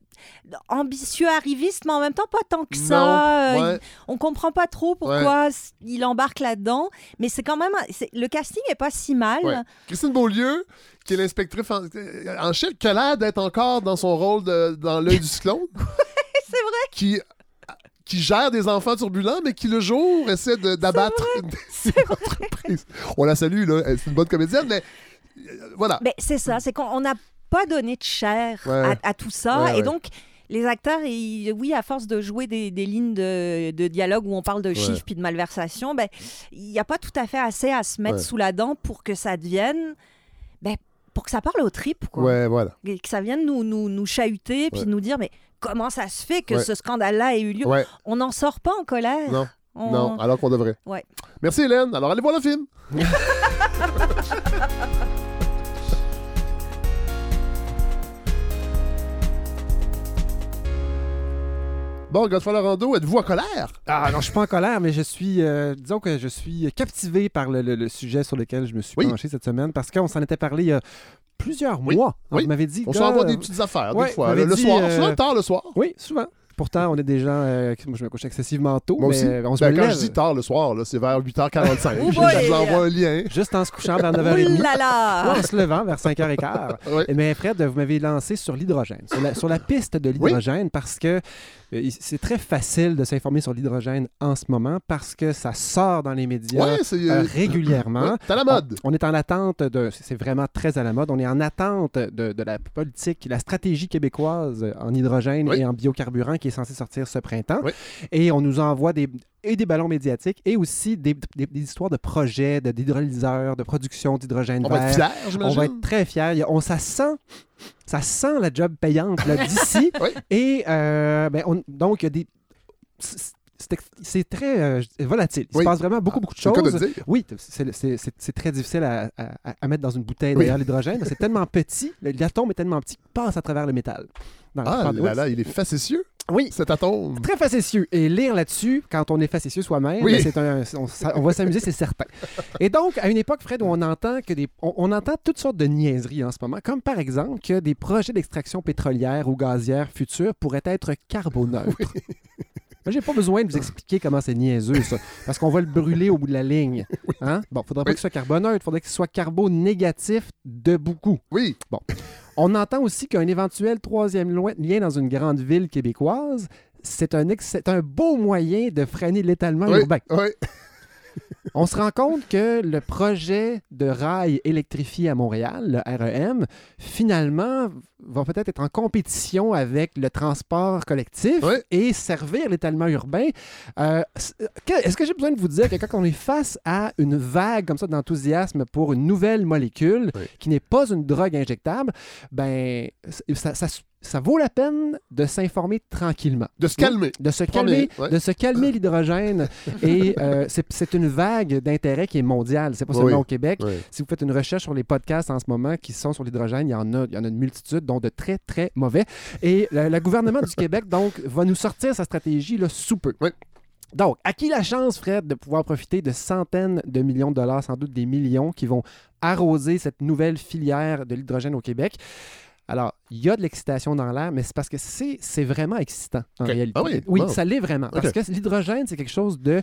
ambitieux, arriviste, mais en même temps pas tant que ça. Non, Euh, ouais. On comprend pas trop pourquoi il embarque là-dedans, mais c'est quand même c'est- le casting est pas si mal. Ouais. Christine Beaulieu, qui est l'inspectrice en, en chef, qui a l'air d'être encore dans son rôle de- dans l'œil du cyclone. [LAUGHS] c'est vrai. Qui, qui gère des enfants turbulents, mais qui le jour essaie de- d'abattre des [LAUGHS] entreprises. On la salue, là. C'est une bonne comédienne, mais euh, voilà. Mais c'est ça, c'est qu'on n'a pas donné de chair Ouais. à, à tout ça. Ouais, et donc, les acteurs, ils- oui, à force de jouer des, des lignes de, de dialogue où on parle de chiffres puis de malversation, ben, il n'y a pas tout à fait assez à se mettre Ouais. sous la dent pour que ça devienne. Ben, pour que ça parle aux tripes, quoi. Ouais, voilà. Et que ça vienne nous, nous, nous chahuter puis nous dire, mais comment ça se fait que ce scandale-là ait eu lieu? On n'en sort pas en colère. non, On- non, alors qu'on devrait. Ouais. Merci Hélène. Alors allez voir le film. [LAUGHS] Bon, Godfrey Rando, êtes-vous en colère? Ah non, je suis pas en colère, mais je suis, euh, disons que je suis captivé par le, le- le sujet sur lequel je me suis Oui. penché cette semaine parce qu'on s'en était parlé il y a plusieurs Oui. mois. Oui. Vous m'avez dit, On s'envoie des petites affaires, ouais, des fois. Le, m'avez le dit, soir, euh, souvent tard le soir. Oui, souvent. Pourtant, on est des gens. euh, moi, je me couche excessivement tôt, Moi mais aussi. on se Ben, quand lève je dis tard le soir, là, c'est vers 8h45. [LAUGHS] Oh je vous envoie un lien. juste en se couchant vers Ouh 9h30. là là! Ouais, en se levant vers 5h15. [LAUGHS] Ouais. Mais Fred, vous m'avez lancé sur l'hydrogène, sur la, sur la piste de l'hydrogène, parce que euh, c'est très facile de s'informer sur l'hydrogène en ce moment, parce que ça sort dans les médias Ouais, c'est. euh, euh, régulièrement. ouais, T'as la mode. On, on est en attente de. C'est vraiment très à la mode. On est en attente de, de la politique, la stratégie québécoise en hydrogène Oui. et en biocarburant qui est censée sortir ce printemps. Oui. Et on nous envoie des, et des ballons médiatiques et aussi des, des- des histoires de projets, de- d'hydrolyseurs, de production d'hydrogène On va vert. être fiers, on va être très fiers. On, ça sent. Ça sent la job payante d'ici. [LAUGHS] Oui. Et euh, ben, on- donc, il y a des. C'est- très euh, volatile. Il Oui. se passe vraiment beaucoup, beaucoup de de choses. dire. Oui, c'est- très difficile à, à- à mettre dans une bouteille, Oui. d'ailleurs, l'hydrogène. C'est tellement petit, l'atome est tellement petit qu'il passe à travers le métal. Dans Ah là là, il est facétieux, Oui, cet atome. très facétieux. Et lire là-dessus, quand on est facétieux soi-même, Oui. c'est un, on, va s'amuser, c'est certain. Et donc, à une époque, Fred, où on entend que des, on, on entend toutes sortes de niaiseries en ce moment, comme par exemple que des projets d'extraction pétrolière ou gazière futurs pourraient être carboneutres. Moi, j'ai pas besoin de vous expliquer comment c'est niaiseux, ça, parce qu'on va le brûler au bout de la ligne. [LAUGHS] Hein? Bon, faudrait pas Oui. qu'il soit carboneutre, faudrait qu'il soit carbo-négatif de beaucoup. Oui. On entend aussi qu'un éventuel troisième lien dans une grande ville québécoise, c'est un, ex- c'est un beau moyen de freiner l'étalement Oui. urbain. Oui. On se rend compte que le projet de rail électrifié à Montréal, le REM, finalement va peut-être être en compétition avec le transport collectif Oui. et servir l'étalement urbain. Euh, que- Est-ce que j'ai besoin de vous dire que quand on est face à une vague comme ça d'enthousiasme pour une nouvelle molécule Oui. qui n'est pas une drogue injectable, ben ça, ça- ça vaut la peine de s'informer tranquillement. De se calmer. De se Premier, calmer, ouais. de se calmer [LAUGHS] l'hydrogène. Et euh, c'est une vague d'intérêt qui est mondiale. C'est pas Oui. seulement au Québec. Oui. Si vous faites une recherche sur les podcasts en ce moment qui sont sur l'hydrogène, il y en a, il y en a une multitude, dont de très, très mauvais. Et le, le gouvernement du Québec, donc, va nous sortir sa stratégie là, sous peu. Oui. Donc, à qui la chance, Fred, de pouvoir profiter de centaines de millions de dollars, sans doute des millions, qui vont arroser cette nouvelle filière de l'hydrogène au Québec? Alors, il y a de l'excitation dans l'air, mais c'est parce que c'est c'est vraiment excitant en réalité. Ah oui? oui, Wow. ça l'est vraiment. Parce que l'hydrogène, c'est quelque chose de.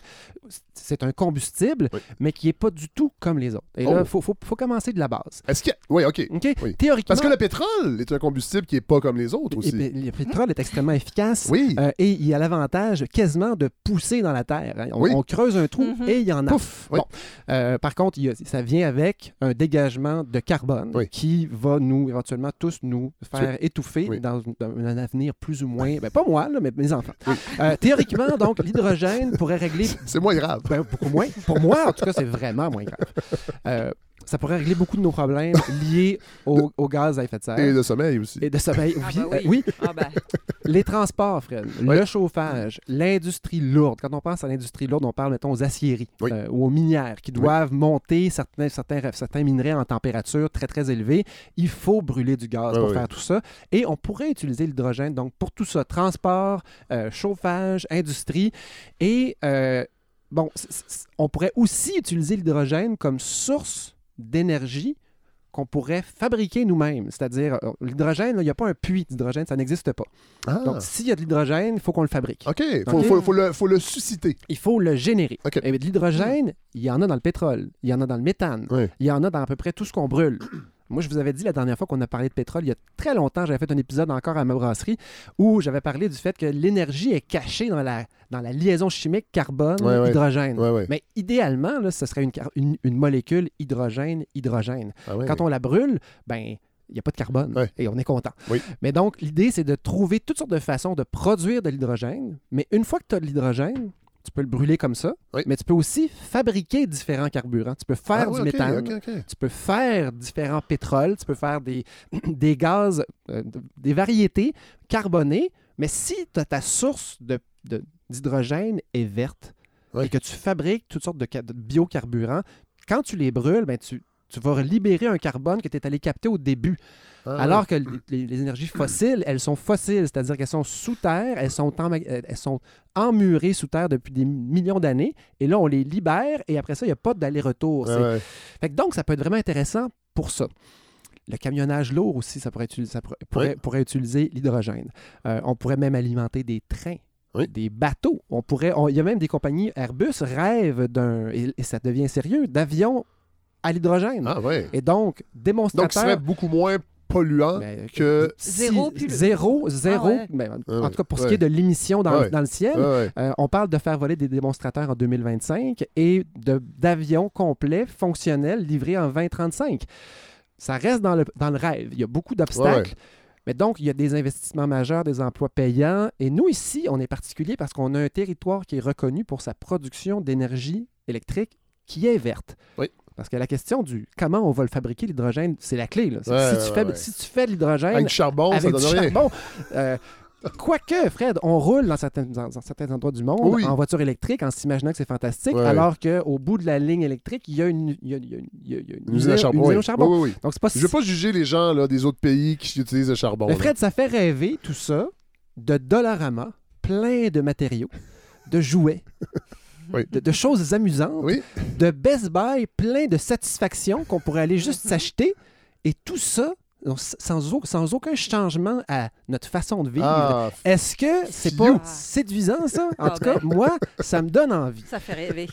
C'est un combustible, Oui. mais qui n'est pas du tout comme les autres. Et Oh. là, il faut, faut, faut commencer de la base. Est-ce a... Oui, OK. OK? Oui. Théoriquement. Parce que le pétrole est un combustible qui n'est pas comme les autres aussi. et- le pétrole est extrêmement efficace. Oui. euh, et il a l'avantage quasiment de pousser dans la terre. hein. On, Oui. on creuse un trou Mhm. et il y en a. Pouf. Oui. Bon. Euh, par contre, il y a- ça vient avec un dégagement de carbone Oui. qui va nous, éventuellement, tous nous faire étouffer Oui. dans, dans un avenir plus ou moins. Ben, pas moi, là, mais mes enfants. Euh, théoriquement, donc, l'hydrogène pourrait régler. [LAUGHS] C'est moins grave. Ben, beaucoup moins. Pour moi, en tout cas, c'est vraiment moins grave. Euh, ça pourrait régler beaucoup de nos problèmes [LAUGHS] liés au, au gaz à effet de serre. Et de sommeil aussi. Et de sommeil, Ah oui. bah euh, oui. oui. Ah ben, [LAUGHS] Les transports, Fred, Oui. le chauffage, l'industrie lourde. Quand on pense à l'industrie lourde, on parle, mettons, aux aciéries Oui. euh, ou aux minières qui doivent monter certains, certains, certains minerais en température très, très élevée. Il faut brûler du gaz pour oui. faire tout ça. Et on pourrait utiliser l'hydrogène, donc, pour tout ça, transport, euh, chauffage, industrie. Et, euh, bon, on pourrait aussi utiliser l'hydrogène comme source d'énergie qu'on pourrait fabriquer nous-mêmes. C'est-à-dire, euh, l'hydrogène, il n'y a pas un puits d'hydrogène, ça n'existe pas. Ah. Donc, s'il y a de l'hydrogène, il faut qu'on le fabrique. OK. Il faut, faut- faut le, faut le susciter. Il faut le générer. OK. Et de l'hydrogène, il y en a dans le pétrole, il y en a dans le méthane, Oui. il y en a dans à peu près tout ce qu'on brûle. Moi, je vous avais dit la dernière fois qu'on a parlé de pétrole, il y a très longtemps, j'avais fait un épisode encore à ma brasserie où j'avais parlé du fait que l'énergie est cachée dans la, dans la liaison chimique ouais. carbone-hydrogène. Ouais, ouais. Mais idéalement, là, ce serait une, une- une molécule hydrogène-hydrogène. Ah. Quand on la brûle, ben il n'y a pas de carbone Ouais. et on est content. Oui. Mais donc, l'idée, c'est de trouver toutes sortes de façons de produire de l'hydrogène. Mais une fois que tu as de l'hydrogène, tu peux le brûler comme ça, Oui. mais tu peux aussi fabriquer différents carburants. Tu peux faire Ah du OK, méthane, tu peux faire différents pétroles, tu peux faire des, [CLEARS THROAT] des gaz, euh, de- des variétés carbonées, mais si ta source de- de- d'hydrogène est verte Oui. et que tu fabriques toutes sortes de biocarburants, quand tu les brûles, ben, tu, tu vas libérer un carbone que tu es allé capter au début. Ah, Alors que les, les énergies fossiles, elles sont fossiles, c'est-à-dire qu'elles sont sous terre, elles sont, emma- euh, elles sont emmurées sous terre depuis des millions d'années, et là, on les libère, et après ça, il n'y a pas d'aller-retour. ouais, C'est- ouais. fait que donc, ça peut être vraiment intéressant pour ça. Le camionnage lourd aussi, ça pourrait, ça pourrait, utiliser l'hydrogène. Euh, on pourrait même alimenter des trains, Oui. des bateaux. On pourrait, il y a même des compagnies, Airbus rêvent d'un, et, et ça devient sérieux, d'avions à l'hydrogène. Ah ouais. Et donc, démonstrateur... Donc, ce serait beaucoup moins polluant ben, que... si- Zéro Zéro, zéro. ouais. ben, en Ah ouais, tout cas, pour ce qui est de l'émission dans, le ciel, euh, on parle de faire voler des démonstrateurs en 2025 et de- d'avions complets, fonctionnels, livrés en 2035. Ça reste dans le, dans le rêve. Il y a beaucoup d'obstacles. Mais donc, il y a des investissements majeurs, des emplois payants. Et nous, ici, on est particulier parce qu'on a un territoire qui est reconnu pour sa production d'énergie électrique qui est verte. Oui. Parce que la question du comment on va le fabriquer, l'hydrogène, c'est la clé. là. C'est- Ouais, si, tu fais, ouais. si tu fais de l'hydrogène Avec du charbon, ça avec donne du rien. charbon. Euh, Quoique, Fred, on roule dans certains, dans, dans certains endroits du monde Oui. en voiture électrique en s'imaginant que c'est fantastique, Ouais. alors qu'au bout de la ligne électrique, il y a une, il y a- il y a- il y une usine à charbon. une oui. Oui. Donc, Je ne veux pas juger les gens là, des autres pays qui utilisent le charbon. Mais là. Fred, ça fait rêver tout ça de Dollarama, plein de matériaux, de jouets, Oui. de, de choses amusantes, Oui. de Best Buy, plein de satisfaction qu'on pourrait aller juste [LAUGHS] s'acheter. Et tout ça donc, sans, au- sans aucun changement à notre façon de vivre. Ah, Est-ce que c'est pas séduisant, ça? En tout cas, ben. moi, ça me donne envie. Ça fait rêver.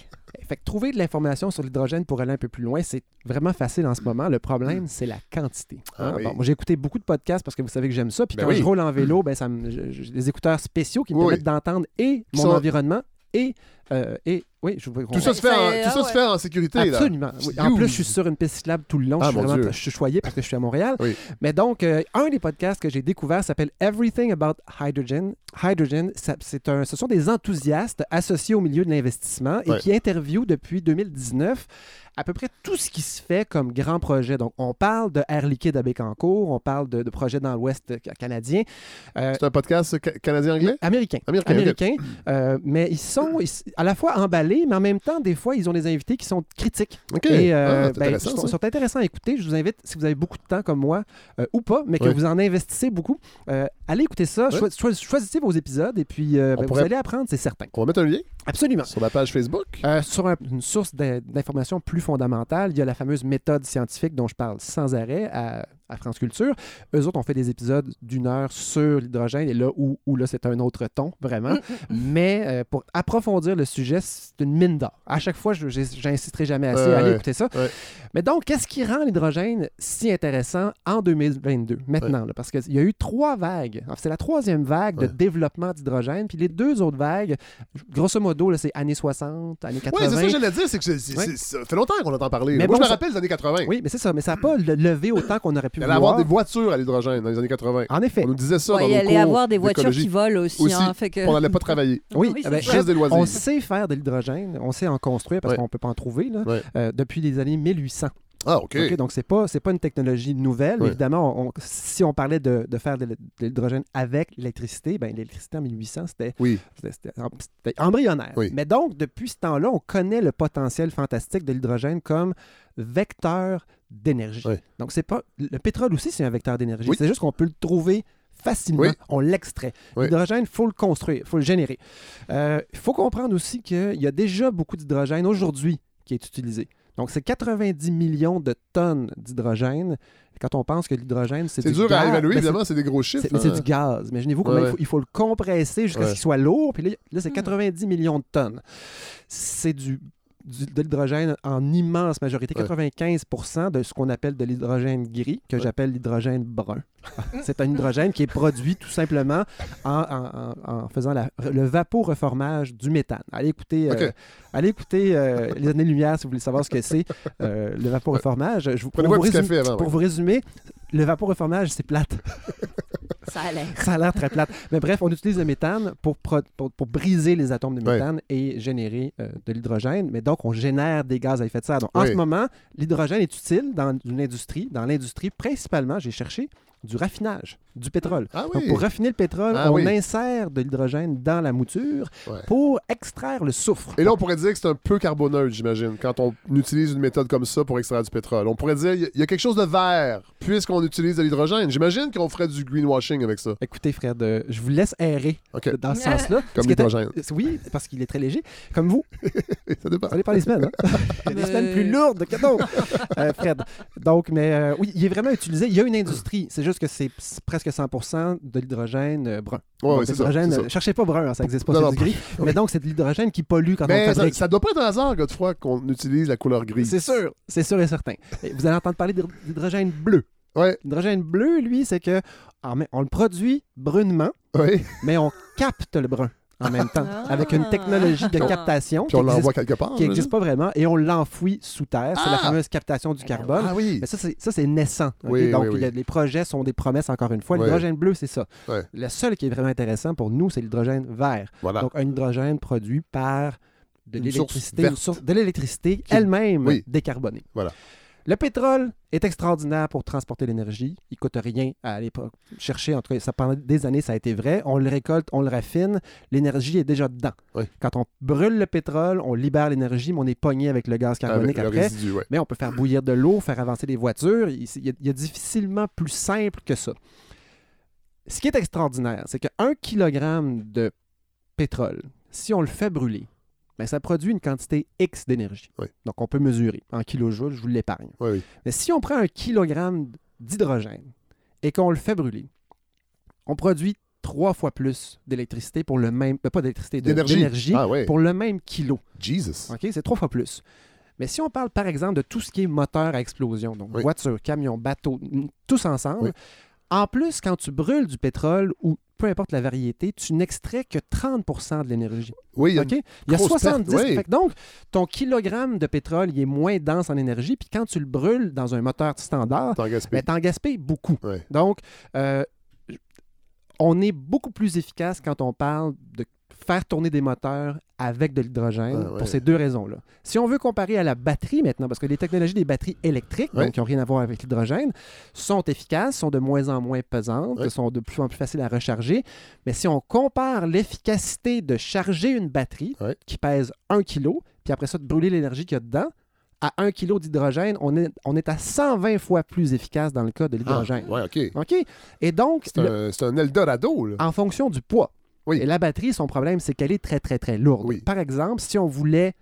Fait que trouver de l'information sur l'hydrogène pour aller un peu plus loin, c'est vraiment facile en ce moment. Le problème, c'est la quantité. Ah Hein? oui. Bon, moi, j'ai écouté beaucoup de podcasts parce que vous savez que j'aime ça. Puis Ben quand oui. je roule en vélo, ben, ça me- j'ai des écouteurs spéciaux qui me Oui. permettent d'entendre et mon Ça- environnement et, euh, et oui, je vous tout ça se fait, en, tout ça se fait en sécurité. là. Absolument. oui. En plus, je suis sur une piste cyclable tout le long. Ah, je suis mon vraiment Dieu. je suis choyé parce que je suis à Montréal. Oui. Mais donc, euh, un des podcasts que j'ai découvert s'appelle Everything About Hydrogen. Hydrogen, ça- c'est un, ce sont des enthousiastes associés au milieu de l'investissement et Ouais. qui interviewent depuis 2019 à peu près tout ce qui se fait comme grand projet. Donc, on parle de Air Liquide à Bécancour, on parle de, de projets dans l'Ouest ca- canadien. Euh, C'est un podcast ca- canadien-anglais? Américain. Américain. Euh, mais ils sont ils- à la fois emballés, mais en même temps, des fois, ils ont des invités qui sont critiques. OK. Et Ah, euh, c'est ben, intéressant, sont, intéressants à écouter. Je vous invite, si vous avez beaucoup de temps comme moi, euh, ou pas, mais que Oui. vous en investissez beaucoup, euh, allez écouter ça. Oui. Choisissez vos épisodes et puis euh, ben, vous pourrait- allez apprendre, c'est certain. On va mettre un lien Absolument. sur la page Facebook. Sur un- une source d'in- d'information plus fondamentale, il y a la fameuse méthode scientifique dont je parle sans arrêt à, à France Culture. Eux autres ont fait des épisodes d'une heure sur l'hydrogène et là où, où là c'est un autre ton, vraiment. Mais euh, pour approfondir le sujet, c'est une mine d'or. À chaque fois, je j'insisterai jamais assez. Allez ouais. écouter ça. Ouais. Mais donc, qu'est-ce qui rend l'hydrogène si intéressant en 2022, maintenant? là? parce qu'il y a eu trois vagues. C'est la troisième vague de Ouais. développement d'hydrogène. Puis les deux autres vagues, grosso modo, là, c'est années 60, années 80. Oui, c'est ça que j'allais dire, c'est que ça fait longtemps qu'on entend parler. Mais Moi, bon, je me ça- rappelle des années 80. Oui, mais c'est ça. Mais ça n'a pas le- levé autant qu'on aurait pu Il allait avoir des voitures à l'hydrogène dans les années 80. En effet. On nous disait ça Ouais, dans il nos allait cours avoir des voitures qui volent aussi. Aussi, hein, fait que... On n'allait pas travailler. [LAUGHS] Oui, Oui, ben, Juste des loisirs. on sait faire de l'hydrogène, on sait en construire parce Ouais. qu'on ne peut pas en trouver là, Ouais. euh, depuis les années 1800. Ah, OK. OK, donc, c'est pas, c'est pas une technologie nouvelle. Évidemment, on- si on parlait de, de faire de, l'hy- de l'hydrogène avec l'électricité, ben, l'électricité en 1800, c'était, Oui. embryonnaire. Oui. Mais donc, depuis ce temps-là, on connaît le potentiel fantastique de l'hydrogène comme vecteur d'énergie. Donc, c'est pas. Le pétrole aussi, c'est un vecteur d'énergie. C'est juste qu'on peut le trouver facilement. Oui. On l'extrait. Oui. L'hydrogène, il faut le construire, il faut le générer. Euh, Il faut comprendre aussi qu'il y a déjà beaucoup d'hydrogène aujourd'hui qui est utilisé. Donc, c'est 90 millions de tonnes d'hydrogène. Quand on pense que l'hydrogène, c'est C'est du dur gaz, à évaluer, ben, c'est- évidemment, c'est des gros chiffres. c'est- mais c'est hein. du gaz. Imaginez-vous Ouais, comment il, faut, il faut le compresser jusqu'à Ouais. ce qu'il soit lourd. Puis là, là, c'est 90 millions de tonnes. C'est du, du- de l'hydrogène en immense majorité. Ouais. 95% de ce qu'on appelle de l'hydrogène gris, que Ouais. j'appelle l'hydrogène brun. [LAUGHS] c'est un hydrogène qui est produit tout simplement en, en- en- en faisant la- le vaporeformage du méthane. Allez écouter, euh, allez écouter euh, les années-lumière si vous voulez savoir ce que c'est, euh, le vaporeformage. Je vous, pour vous café avant. pour ouais. vous résumer, le vaporeformage, c'est plate. [LAUGHS] Ça a l'air. Ça a l'air très plate. Mais bref, on utilise le méthane pour, pro- pour, pour briser les atomes de méthane et générer euh, de l'hydrogène. Mais donc, on génère des gaz à effet de serre. Donc, en ce moment, l'hydrogène est utile dans une industrie. Dans l'industrie, principalement, j'ai cherché du raffinage, du pétrole. Ah Donc, pour raffiner le pétrole, Ah on oui. insère de l'hydrogène dans la mouture Ouais. pour extraire le soufre. Et là, on pourrait dire que c'est un peu carboneutre, j'imagine, quand on utilise une méthode comme ça pour extraire du pétrole. On pourrait dire qu'il y a quelque chose de vert, puisqu'on utilise de l'hydrogène. J'imagine qu'on ferait du greenwashing avec ça. Écoutez, Fred, euh, je vous laisse errer OK. dans ce sens-là. [LAUGHS] Comme l'hydrogène. Oui, parce qu'il est très léger. Comme vous, [LAUGHS] Ça dépend. Ça dépend des semaines. Hein? [LAUGHS] Il y a des Mais- semaines plus lourdes que d'autres. Euh, Fred. Donc, mais euh, oui, il est vraiment utilisé. Il y a une industrie. C'est juste que c'est presque 100% de l'hydrogène euh, brun. Ouais, Donc, ouais, c'est ça, l'hydrogène, c'est ça. euh, cherchez pas brun, hein, ça n'existe pas, c'est gris. [LAUGHS] Mais donc, c'est de l'hydrogène qui pollue quand on Mais le ça, fabrique. ça doit pas être un hasard, Godefroy, qu'on utilise la couleur grise. C'est sûr, c'est sûr et certain. Vous allez entendre parler d'hyd- d'hydrogène bleu. Ouais, L'hydrogène bleu, lui, c'est que ah, on le produit brunement, ouais. mais on capte le brun en même temps, Ah. avec une technologie de captation Puis on qui existe- l'envoie quelque part. qui n'existe pas vraiment et on l'enfouit sous terre. C'est la Ah! fameuse captation du carbone. Ah oui. Mais ça, c'est, ça, c'est naissant. Oui, Donc, oui, a- les projets sont des promesses, encore une fois. L'hydrogène bleu, c'est ça. Le seul qui est vraiment intéressant pour nous, c'est l'hydrogène vert. Voilà. Donc, un hydrogène produit par de l'électricité, de elle-même oui. décarbonée. Voilà. Le pétrole est extraordinaire pour transporter l'énergie. Il coûte rien à aller chercher. En tout cas, ça, pendant des années, ça a été vrai. On le récolte, on le raffine. L'énergie est déjà dedans. Oui. Quand on brûle le pétrole, on libère l'énergie, mais on est pogné avec le gaz carbonique Avec après. résidu, ouais. Mais on peut faire bouillir de l'eau, faire avancer des voitures. Il il y, a, il y a difficilement plus simple que ça. Ce qui est extraordinaire, c'est qu'un kilogramme de pétrole, si on le fait brûler, ben, ça produit une quantité X d'énergie. Oui. Donc, on peut mesurer. En kilojoules, je vous l'épargne. Oui, oui. Mais si on prend un kilogramme d'hydrogène et qu'on le fait brûler, on produit trois fois plus d'électricité pour le même... euh, Pas d'électricité, de- D'énergie. Ah pour le même kilo. Jesus. OK? C'est trois fois plus. Mais si on parle, par exemple, de tout ce qui est moteur à explosion, donc voiture, camion, bateau, tous ensemble. En plus, quand tu brûles du pétrole ou peu importe la variété, tu n'extrais que 30% de l'énergie. Oui, il y a? Il y a grosse perte, 70. oui. fait donc, ton kilogramme de pétrole, il est moins dense en énergie, puis quand tu le brûles dans un moteur standard, T'en ben, gaspilles. t'en gaspilles beaucoup. Donc, euh, on est beaucoup plus efficace quand on parle de faire tourner des moteurs avec de l'hydrogène Ah ouais. pour ces deux raisons-là. Si on veut comparer à la batterie maintenant, parce que les technologies des batteries électriques, Ouais. donc qui n'ont rien à voir avec l'hydrogène, sont efficaces, sont de moins en moins pesantes, Ouais. sont de plus en plus faciles à recharger. Mais si on compare l'efficacité de charger une batterie qui pèse 1 kg, puis après ça de brûler l'énergie qu'il y a dedans, à 1 kg d'hydrogène, on est, on est à 120 fois plus efficace dans le cas de Ah, l'hydrogène. ouais, OK. OK? Et donc, C'est le- un, un Eldorado, là. en fonction du poids. Oui. Et la batterie, son problème, c'est qu'elle est très, très, très lourde. Oui. Par exemple, si on voulait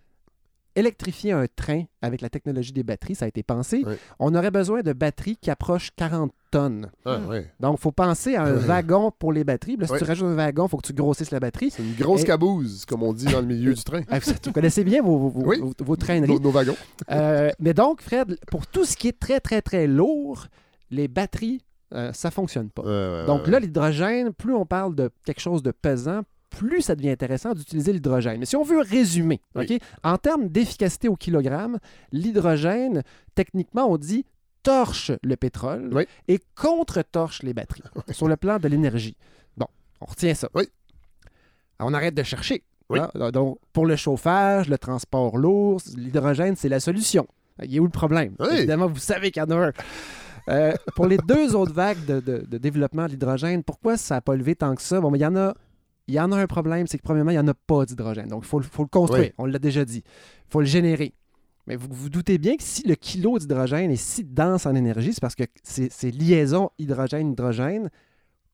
électrifier un train avec la technologie des batteries, ça a été pensé, on aurait besoin de batteries qui approchent 40 tonnes. Ah, Hmm. Donc, il faut penser à un wagon pour les batteries. Là, si tu rajoutes un wagon, il faut que tu grossisses la batterie. C'est une grosse Et- caboose, comme on dit dans le milieu du train. [LAUGHS] Vous, vous connaissez bien vos, vos, Oui. vos- vos traîneries. Nos, nos wagons. Euh, mais donc, Fred, pour tout ce qui est très, très, très lourd, les batteries, euh, ça fonctionne pas. Donc là, l'hydrogène, plus on parle de quelque chose de pesant, plus ça devient intéressant d'utiliser l'hydrogène. Mais si on veut résumer, Oui. En termes d'efficacité au kilogramme, l'hydrogène, techniquement, on dit torche le pétrole Oui. et contre-torche les batteries [LAUGHS] sur le plan de l'énergie. Bon, on retient ça. Oui. On arrête de chercher. Oui. Hein? Donc, pour le chauffage, le transport lourd, l'hydrogène, c'est la solution. Il est où le problème? Évidemment, vous savez qu'il y en a un. Euh, pour les deux autres vagues de, de- de développement de l'hydrogène, pourquoi ça n'a pas levé tant que ça? Bon, mais il y en a. Il y en a un problème, c'est que premièrement, il n'y en a pas d'hydrogène. Donc, il faut, le- faut le construire. Oui. On l'a déjà dit. Il faut le générer. Mais vous vous doutez bien que si le kilo d'hydrogène est si dense en énergie, c'est parce que ces, ces liaisons hydrogène-hydrogène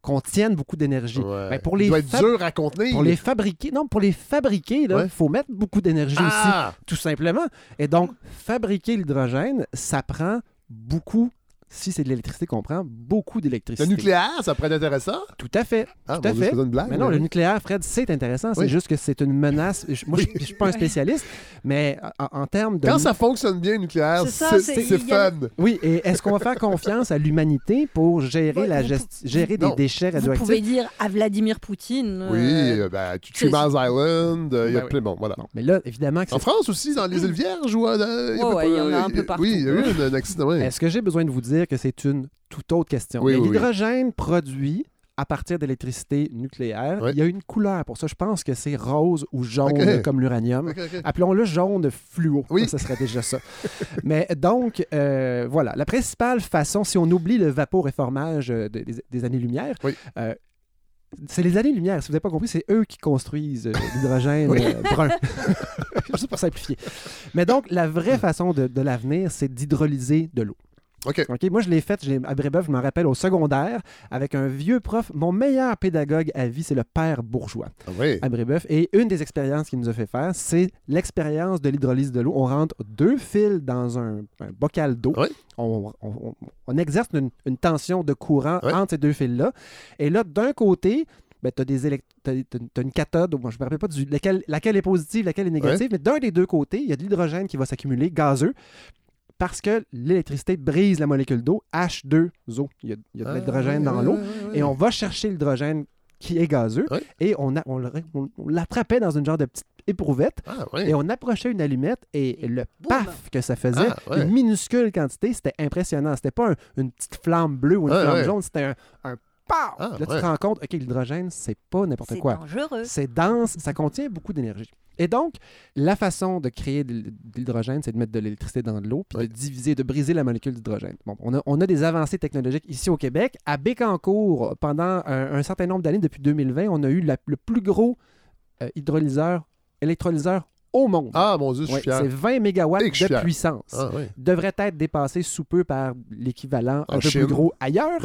contiennent beaucoup d'énergie. Ouais. Ben, pour Il doit être dur à contenir. Pour les fabriquer, non, pour les fabriquer, il Ouais. faut mettre beaucoup d'énergie aussi ah! tout simplement. Et donc, fabriquer l'hydrogène, ça prend beaucoup, si c'est de l'électricité qu'on prend, beaucoup Le d'électricité. nucléaire, ça pourrait être intéressant. Tout à fait. Ah, Tout à fait. une blague. Mais non, mais le nucléaire, Fred, c'est intéressant. C'est Oui. juste que c'est une menace. Moi, je ne suis pas un spécialiste, mais en, en termes de... Quand ça fonctionne bien, le nucléaire, C'est fun. Oui, et est-ce qu'on va faire confiance à l'humanité pour gérer, la vous- gesti- gérer des déchets Vous radioactifs? pouvez dire à Vladimir Poutine. Oui, euh, euh, ben, tu c'est- tues Mars Island, euh, il y a Ben oui. plein bon, voilà. Non, mais là, évidemment, que En France aussi, dans les îles Vierges, ou, euh, il y en a un euh, peu partout. Oui, il y a eu un, accident. Est-ce que j'ai besoin de vous dire que c'est une toute autre question? Oui. L'hydrogène produit à partir d'électricité nucléaire, Oui. il y a une couleur pour ça. Je pense que c'est rose ou jaune comme l'uranium. Appelons-le jaune fluo. Oui. Ça, ça serait déjà ça. Mais donc, euh, voilà. La principale façon, si on oublie le vaporéformage euh, de- des, des années-lumière, Oui. euh, c'est les années-lumière. Si vous n'avez pas compris, c'est eux qui construisent euh, l'hydrogène brun. [LAUGHS] Juste pour simplifier. Mais donc, la vraie façon de, de l'avenir, c'est d'hydrolyser de l'eau. OK. OK, Moi, je l'ai fait j'ai- à Brébeuf, je m'en rappelle, au secondaire, avec un vieux prof. Mon meilleur pédagogue à vie, c'est le père bourgeois Ah oui. à Brébeuf. Et une des expériences qu'il nous a fait faire, c'est l'expérience de l'hydrolyse de l'eau. On rentre deux fils dans un, un bocal d'eau. Oui. On, on- on- on exerce une, une tension de courant Oui. entre ces deux fils-là. Et là, d'un côté, ben, tu as, des élect- une cathode, moi, je ne me rappelle pas du, laquelle, laquelle est positive, laquelle est négative, mais d'un des deux côtés, il y a de l'hydrogène qui va s'accumuler, gazeux, parce que l'électricité brise la molécule d'eau, H2O. Il y a, il y a de l'hydrogène Ah, dans ouais, l'eau. Et on va chercher l'hydrogène qui est gazeux. Et on, a- on le- on- on l'attrapait dans une genre de petite éprouvette. Ah, et on approchait une allumette et le paf que ça faisait, Ah, une minuscule quantité, c'était impressionnant. C'était pas un- une petite flamme bleue ou une flamme jaune, c'était un, un pow! Ah, Là, tu ouais. te rends compte, OK, l'hydrogène, c'est pas n'importe C'est quoi. dangereux. C'est dense, ça contient beaucoup d'énergie. Et donc, la façon de créer de de l'hydrogène, c'est de mettre de l'électricité dans de l'eau, puis Oui. de diviser, de briser la molécule d'hydrogène. Bon, on, a, on a des avancées technologiques ici au Québec. À Bécancour, pendant un, un certain nombre d'années, depuis 2020, on a eu la- le plus gros euh, hydrolyseur, électrolyseur au monde. Ah, mon Dieu, je suis fier. c'est 20 mégawatts de puissance. Ah, oui. Devrait être dépassé sous peu par l'équivalent un En peu Chine. plus gros ailleurs.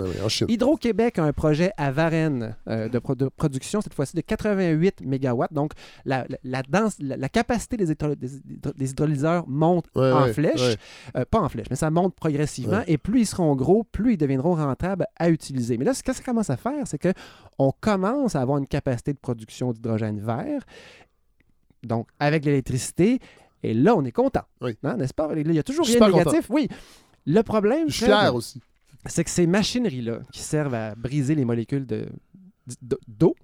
Hydro-Québec a un projet à Varennes euh, de, pro- de production, cette fois-ci de 88 mégawatts. Donc, la, la, la dense- la- la capacité des, hydro- des hydro- des hydrolyseurs monte Ouais, en ouais, flèche. ouais. Euh, pas en flèche, mais ça monte progressivement. Et plus ils seront gros, plus ils deviendront rentables à utiliser. Mais là, ce que ça commence à faire, c'est qu'on commence à avoir une capacité de production d'hydrogène vert, donc avec l'électricité. Et là, on est content. Oui. Hein, N'est-ce pas? Il y a toujours rien de négatif. Oui. Le problème, Je suis Fred, fier aussi. c'est que ces machineries-là, qui servent à briser les molécules de- d'eau,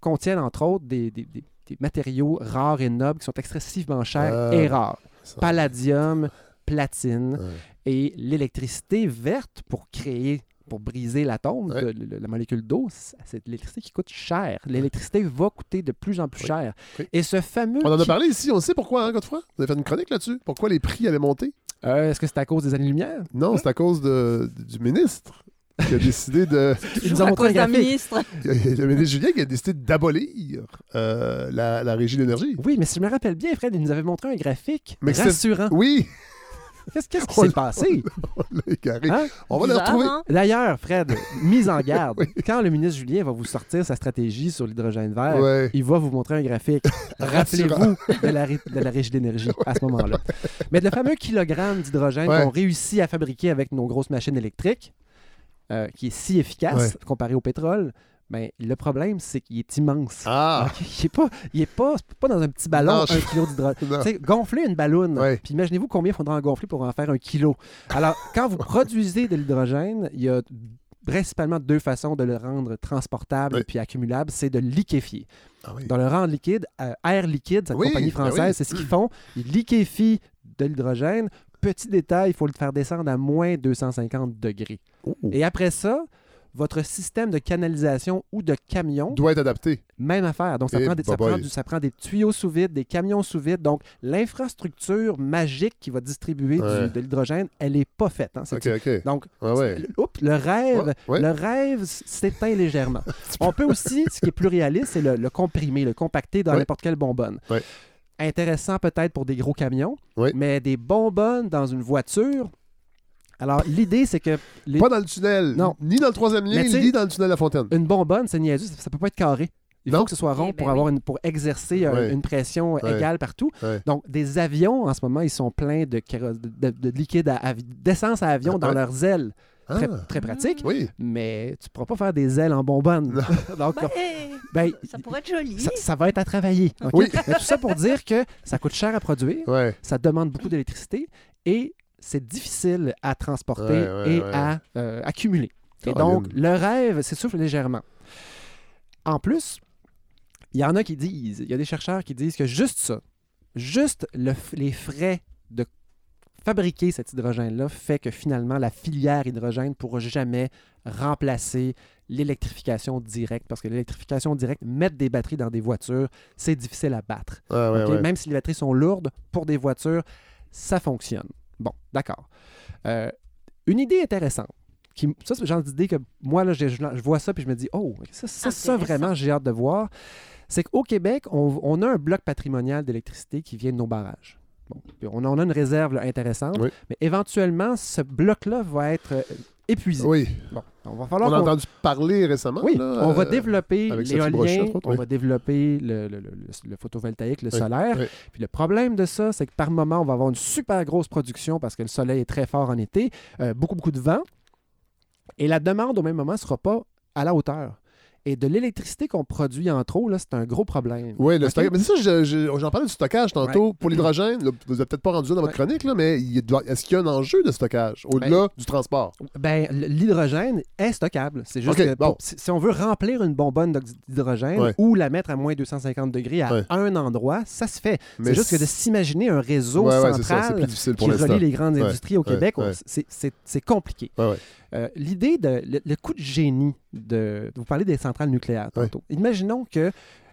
contiennent entre autres des, des- des- des matériaux rares et nobles qui sont excessivement chers Ah. et rares. Ça- Palladium, platine Ouais. et l'électricité verte pour créer, pour briser l'atome, Ouais. la molécule d'eau, c'est de l'électricité qui coûte cher. L'électricité va coûter de plus en plus Oui. cher. Oui. Et ce fameux... On en a qui- parlé ici, on sait pourquoi, hein, Godefroy? Vous avez fait une chronique là-dessus? Pourquoi les prix allaient monter? Euh, Est-ce que c'est à cause des années-lumière? Non, c'est à cause de, du ministre qui a décidé de. [LAUGHS] Ils nous ont montré un ministre. [LAUGHS] le ministre Julien qui a décidé d'abolir euh, la, la régie de l'énergie. Oui, mais si je me rappelle bien, Fred, il nous avait montré un graphique Mais rassurant. Oui! Qu'est-ce qui On s'est passé? [LAUGHS] On l'a égaré. Hein? On va le Bizarre, retrouver. hein? D'ailleurs, Fred, mise en garde. [LAUGHS] Quand le ministre Julien va vous sortir sa stratégie sur l'hydrogène vert, il va vous montrer un graphique. [LAUGHS] Rappelez-vous de la, de la régie d'énergie à ce moment-là. Mais le fameux kilogramme d'hydrogène qu'on réussit à fabriquer avec nos grosses machines électriques, euh, qui est si efficace comparé au pétrole, ben, le problème, c'est qu'il est immense. Ah! [LAUGHS] Il n'est pas, il est pas, pas dans un petit ballon, Non, un kilo d'hydrogène. [LAUGHS] Non. Tu sais, gonfler une ballonne, puis imaginez-vous combien il faudra en gonfler pour en faire un kilo. Alors, [LAUGHS] quand vous produisez de l'hydrogène, il y a principalement deux façons de le rendre transportable Oui. puis accumulable, c'est de liquéfier. Ah oui. Dans le rendre liquide, euh, Air Liquide, cette Oui, compagnie ben française, c'est ce qu'ils font. Ils liquéfient de l'hydrogène. Petit détail, il faut le faire descendre à moins 250 degrés. Oh. Et après ça, votre système de canalisation ou de camion, Doit être adapté. même affaire. Donc, ça, Eh, prend des, ça, prend du- ça prend des tuyaux sous vide, des camions sous vide. Donc, l'infrastructure magique qui va distribuer du- de l'hydrogène, elle n'est pas faite. hein. Donc, ouais. le- oups, le rêve, Ouais, ouais. le rêve s- s'éteint légèrement. [LAUGHS] On peut aussi, ce qui est plus réaliste, c'est le, le comprimer, le compacter dans n'importe quelle bonbonne. Intéressant peut-être pour des gros camions, mais des bonbonnes dans une voiture. Alors, l'idée, c'est que les- Pas dans le tunnel. Non. Ni dans le troisième lien, ni dans le tunnel La Fontaine. une bonbonne, c'est niaiseux, ça, ça peut pas être carré. Il Non. faut que ce soit rond Eh pour, ben avoir une, pour exercer euh, une pression Ouais. égale partout. Donc, des avions, en ce moment, ils sont pleins de, de, de- de liquide, d'essence à avion dans Ouais. leurs ailes. Très, Ah. très pratique. Oui. Mais tu ne pourras pas faire des ailes en bonbonne. [LAUGHS] Donc, eh, ben, ça pourrait être joli. ça, ça va être à travailler. ok? Oui. Mais tout ça pour dire que ça coûte cher à produire, ça demande beaucoup d'électricité et c'est difficile à transporter Ouais, ouais, et ouais. à euh, accumuler. Et donc, le rêve s'essouffle légèrement. En plus, il y en a qui disent, il y a des chercheurs qui disent que juste ça, juste le les frais de fabriquer cet hydrogène-là fait que finalement, la filière hydrogène ne pourra jamais remplacer l'électrification directe, parce que l'électrification directe, mettre des batteries dans des voitures, c'est difficile à battre. Ah, ouais, OK? ouais. Même si les batteries sont lourdes, pour des voitures, ça fonctionne. Bon, d'accord. Euh, une idée intéressante. Qui, ça, c'est le genre d'idée que moi, là, je, vois ça puis je me dis, oh, ça, ça, vraiment, j'ai hâte de voir. C'est qu'au Québec, on, on a un bloc patrimonial d'électricité qui vient de nos barrages. Bon, puis on, en a une réserve là, intéressante, Oui. mais éventuellement, ce bloc-là va être euh, épuisé. Oui. Bon, on va On falloir a qu'on- entendu parler récemment. oui, là, on va euh, développer l'éolien, on oui. va développer le, le- le- le- le photovoltaïque, le Oui, solaire. Puis le problème de ça, c'est que par moment, on va avoir une super grosse production parce que le soleil est très fort en été, euh, beaucoup, beaucoup de vent. Et la demande au même moment ne sera pas à la hauteur. Et de l'électricité qu'on produit en trop, là, c'est un gros problème. Oui, le stockage. Mais c'est ça, je- je- j'en parlais du stockage tantôt. Pour l'hydrogène, vous n'avez peut-être pas rendu ça dans votre Ouais. chronique, là, mais est-ce qu'il y a un enjeu de stockage au-delà du transport? Ben, l'hydrogène est stockable. C'est juste que bon. pour- si, si on veut remplir une bonbonne d'hydrogène Ouais. ou la mettre à moins 250 degrés à un endroit, ça se fait. Mais C'est juste que de s'imaginer un réseau ça, central pour qui relie les grandes industries au Québec, c'est compliqué. Euh, L'idée de le, le coup de génie de, vous parlez des centrales nucléaires tantôt. Imaginons qu'il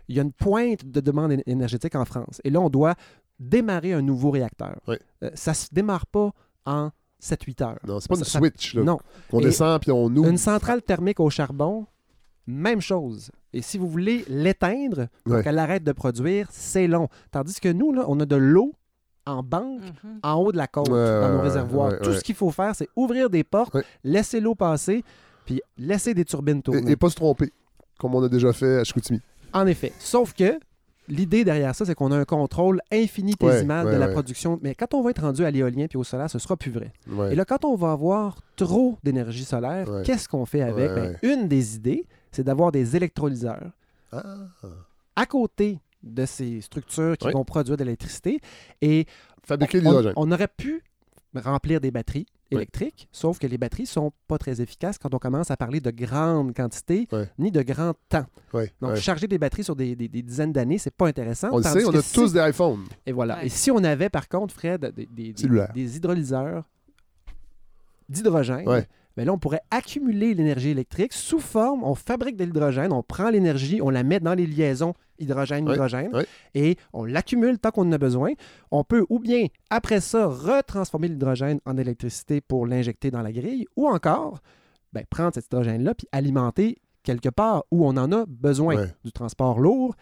y a une pointe de demande éne- énergétique en France et là on doit démarrer un nouveau réacteur. Ouais. Euh, ça se démarre pas en 7-8 heures. Non, c'est pas Ça- une ça- switch. Là. Non. On Et descend puis on ouvre. Une centrale thermique au charbon, même chose. Et si vous voulez l'éteindre pour Ouais. qu'elle arrête de produire, c'est long. Tandis que nous, là, on a de l'eau en banque Mhm. en haut de la côte, Ouais, dans nos réservoirs. ouais, Tout ouais. ce qu'il faut faire, c'est ouvrir des portes, Ouais. laisser l'eau passer, puis laisser des turbines tourner. Et, et pas se tromper, comme on a déjà fait à Chicoutimi. En effet. Sauf que l'idée derrière ça, c'est qu'on a un contrôle infinitésimal Ouais, de la ouais. production. Mais quand on va être rendu à l'éolien puis au solaire, ce sera plus vrai. Ouais. Et là, quand on va avoir trop d'énergie solaire, Ouais. qu'est-ce qu'on fait avec? Ouais, Ben, Une des idées, c'est d'avoir des électrolyseurs Ah. à côté de ces structures qui vont produire de l'électricité. Et Fabriquer on, l'hydrogène. on aurait pu remplir des batteries électriques, sauf que les batteries sont pas très efficaces quand on commence à parler de grandes quantités ni de grand temps. Donc, charger des batteries sur des, des- des dizaines d'années, c'est pas intéressant. On le sait, on a si- tous des iPhones. Et voilà. Et si on avait, par contre, Fred, des, des- des- Cellulaire. des hydrolyseurs d'hydrogène, Ouais. ben là, on pourrait accumuler l'énergie électrique sous forme, on fabrique de l'hydrogène, on prend l'énergie, on la met dans les liaisons hydrogène-hydrogène, et on l'accumule tant qu'on en a besoin. On peut ou bien, après ça, retransformer l'hydrogène en électricité pour l'injecter dans la grille, ou encore ben, prendre cet hydrogène-là puis alimenter quelque part où on en a besoin du transport lourd.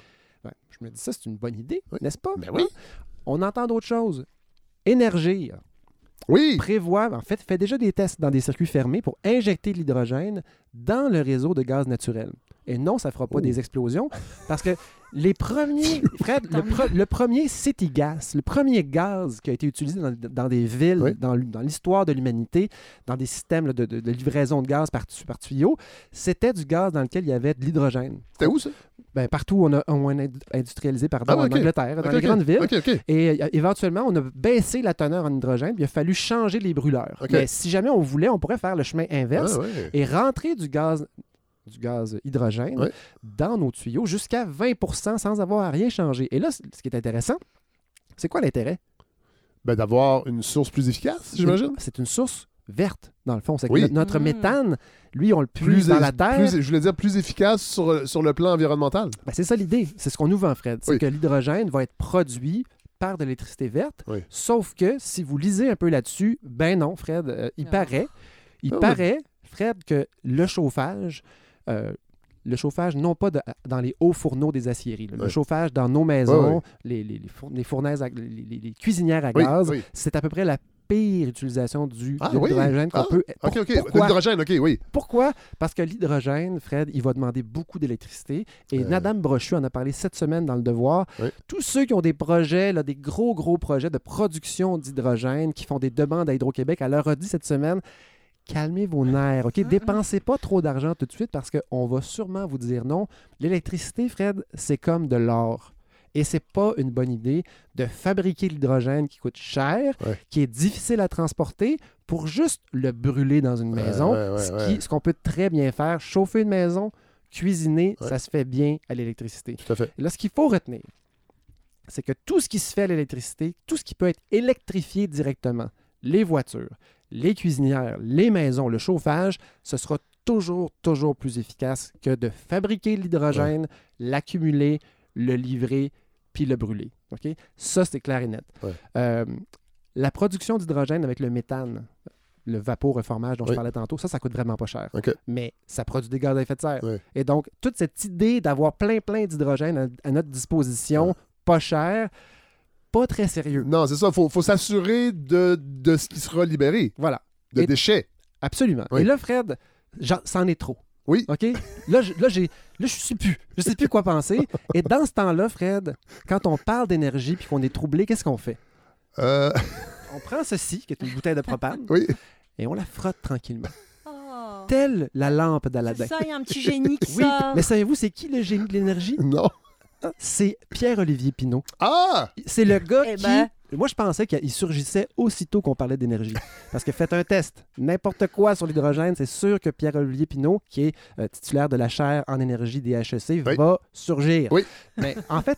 Ben, je me dis ça, c'est une bonne idée, n'est-ce pas? Ben oui. Hein? On entend d'autres choses. Énergir. Oui. prévoit, en fait, fait déjà des tests dans des circuits fermés pour injecter de l'hydrogène dans le réseau de gaz naturel. Et non, ça ne fera pas Oh. des explosions parce que les premiers, [LAUGHS] Fred, le, pre- le premier city gas, le premier gaz qui a été utilisé dans, dans des villes, Oui. dans, l'histoire de l'humanité, dans des systèmes là, de, de- de livraison de gaz par, par tuyau, c'était du gaz dans lequel il y avait de l'hydrogène. C'était où ça? Ben, partout où on a, on a indu- industrialisé, pardon, Ah, en. Angleterre, dans les grandes villes. Et euh, éventuellement, on a baissé la teneur en hydrogène, puis il a fallu changer les brûleurs. Mais si jamais on voulait, on pourrait faire le chemin inverse Ah, ouais. et rentrer du gaz, du gaz hydrogène dans nos tuyaux jusqu'à 20% sans avoir à rien changer. Et là, ce qui est intéressant, c'est quoi l'intérêt? Ben, d'avoir une source plus efficace, j'imagine. C'est une source verte, dans le fond. C'est Oui. notre Mm. méthane, lui, on le puise Plus, dans la terre. plus- je voulais dire plus efficace sur, sur le plan environnemental. Ben, c'est ça l'idée. C'est ce qu'on nous vend, Fred. C'est Oui. que l'hydrogène va être produit par de l'électricité verte. Oui. Sauf que si vous lisez un peu là-dessus, ben non, Fred, euh, il Ah. paraît, il Ah oui. paraît, Fred, que le chauffage, euh, le chauffage, non pas de- dans les hauts fourneaux des aciéries, le chauffage dans nos maisons. Les, les, les four- les fournaises, à- les, les- les cuisinières à gaz, c'est à peu près la pire utilisation du Ah, de l'hydrogène qu'on Ah, peut. OK, Pour- OK. Pourquoi? l'hydrogène, OK, oui. Pourquoi? Parce que l'hydrogène, Fred, il va demander beaucoup d'électricité. Et Euh. Madame Brochu en a parlé cette semaine dans Le Devoir. Tous ceux qui ont des projets, là, des gros, gros projets de production d'hydrogène, qui font des demandes à Hydro-Québec, elle leur a dit cette semaine calmez vos nerfs, OK? Dépensez pas trop d'argent tout de suite parce qu'on va sûrement vous dire non. L'électricité, Fred, c'est comme de l'or. Et c'est pas une bonne idée de fabriquer l'hydrogène qui coûte cher, Ouais. qui est difficile à transporter, pour juste le brûler dans une maison. ouais, ouais, ce qu'on peut très bien faire, chauffer une maison, cuisiner, ça se fait bien à l'électricité. Tout à fait. Et là, ce qu'il faut retenir, c'est que tout ce qui se fait à l'électricité, tout ce qui peut être électrifié directement, les voitures, les cuisinières, les maisons, le chauffage, ce sera toujours, toujours plus efficace que de fabriquer l'hydrogène, l'accumuler, le livrer, puis le brûler. OK? Ça, c'est clair et net. Ouais. Euh, la production d'hydrogène avec le méthane, le vaporeformage dont je parlais tantôt, ça, ça coûte vraiment pas cher. Mais ça produit des gaz à effet de serre. Et donc, toute cette idée d'avoir plein, plein d'hydrogène à, à notre disposition, pas cher, pas très sérieux. Non, c'est ça. Il faut, faut s'assurer de, de ce qui sera libéré, Voilà, de Et- déchets. absolument. Oui. Et là, Fred, c'en est trop. Oui. OK? Là, je, là, j'ai, là, je sais plus. Je sais plus quoi penser. Et dans ce temps-là, Fred, quand on parle d'énergie puis qu'on est troublé, qu'est-ce qu'on fait? Euh, [LAUGHS] On prend ceci, qui est une bouteille de propane, oui. et on la frotte tranquillement. Oh. Telle la lampe C'est d'Aladin. ça, il y a un petit génie qui Oui, sort. mais savez-vous, c'est qui le génie de l'énergie? Non. C'est Pierre-Olivier Pinault. Ah! C'est le gars Eh qui. ben. Moi, je pensais qu'il surgissait aussitôt qu'on parlait d'énergie. Parce que faites un test. N'importe quoi sur l'hydrogène, c'est sûr que Pierre-Olivier Pinault, qui est euh, titulaire de la chaire en énergie des HEC, Oui. va surgir. Oui. Mais en fait,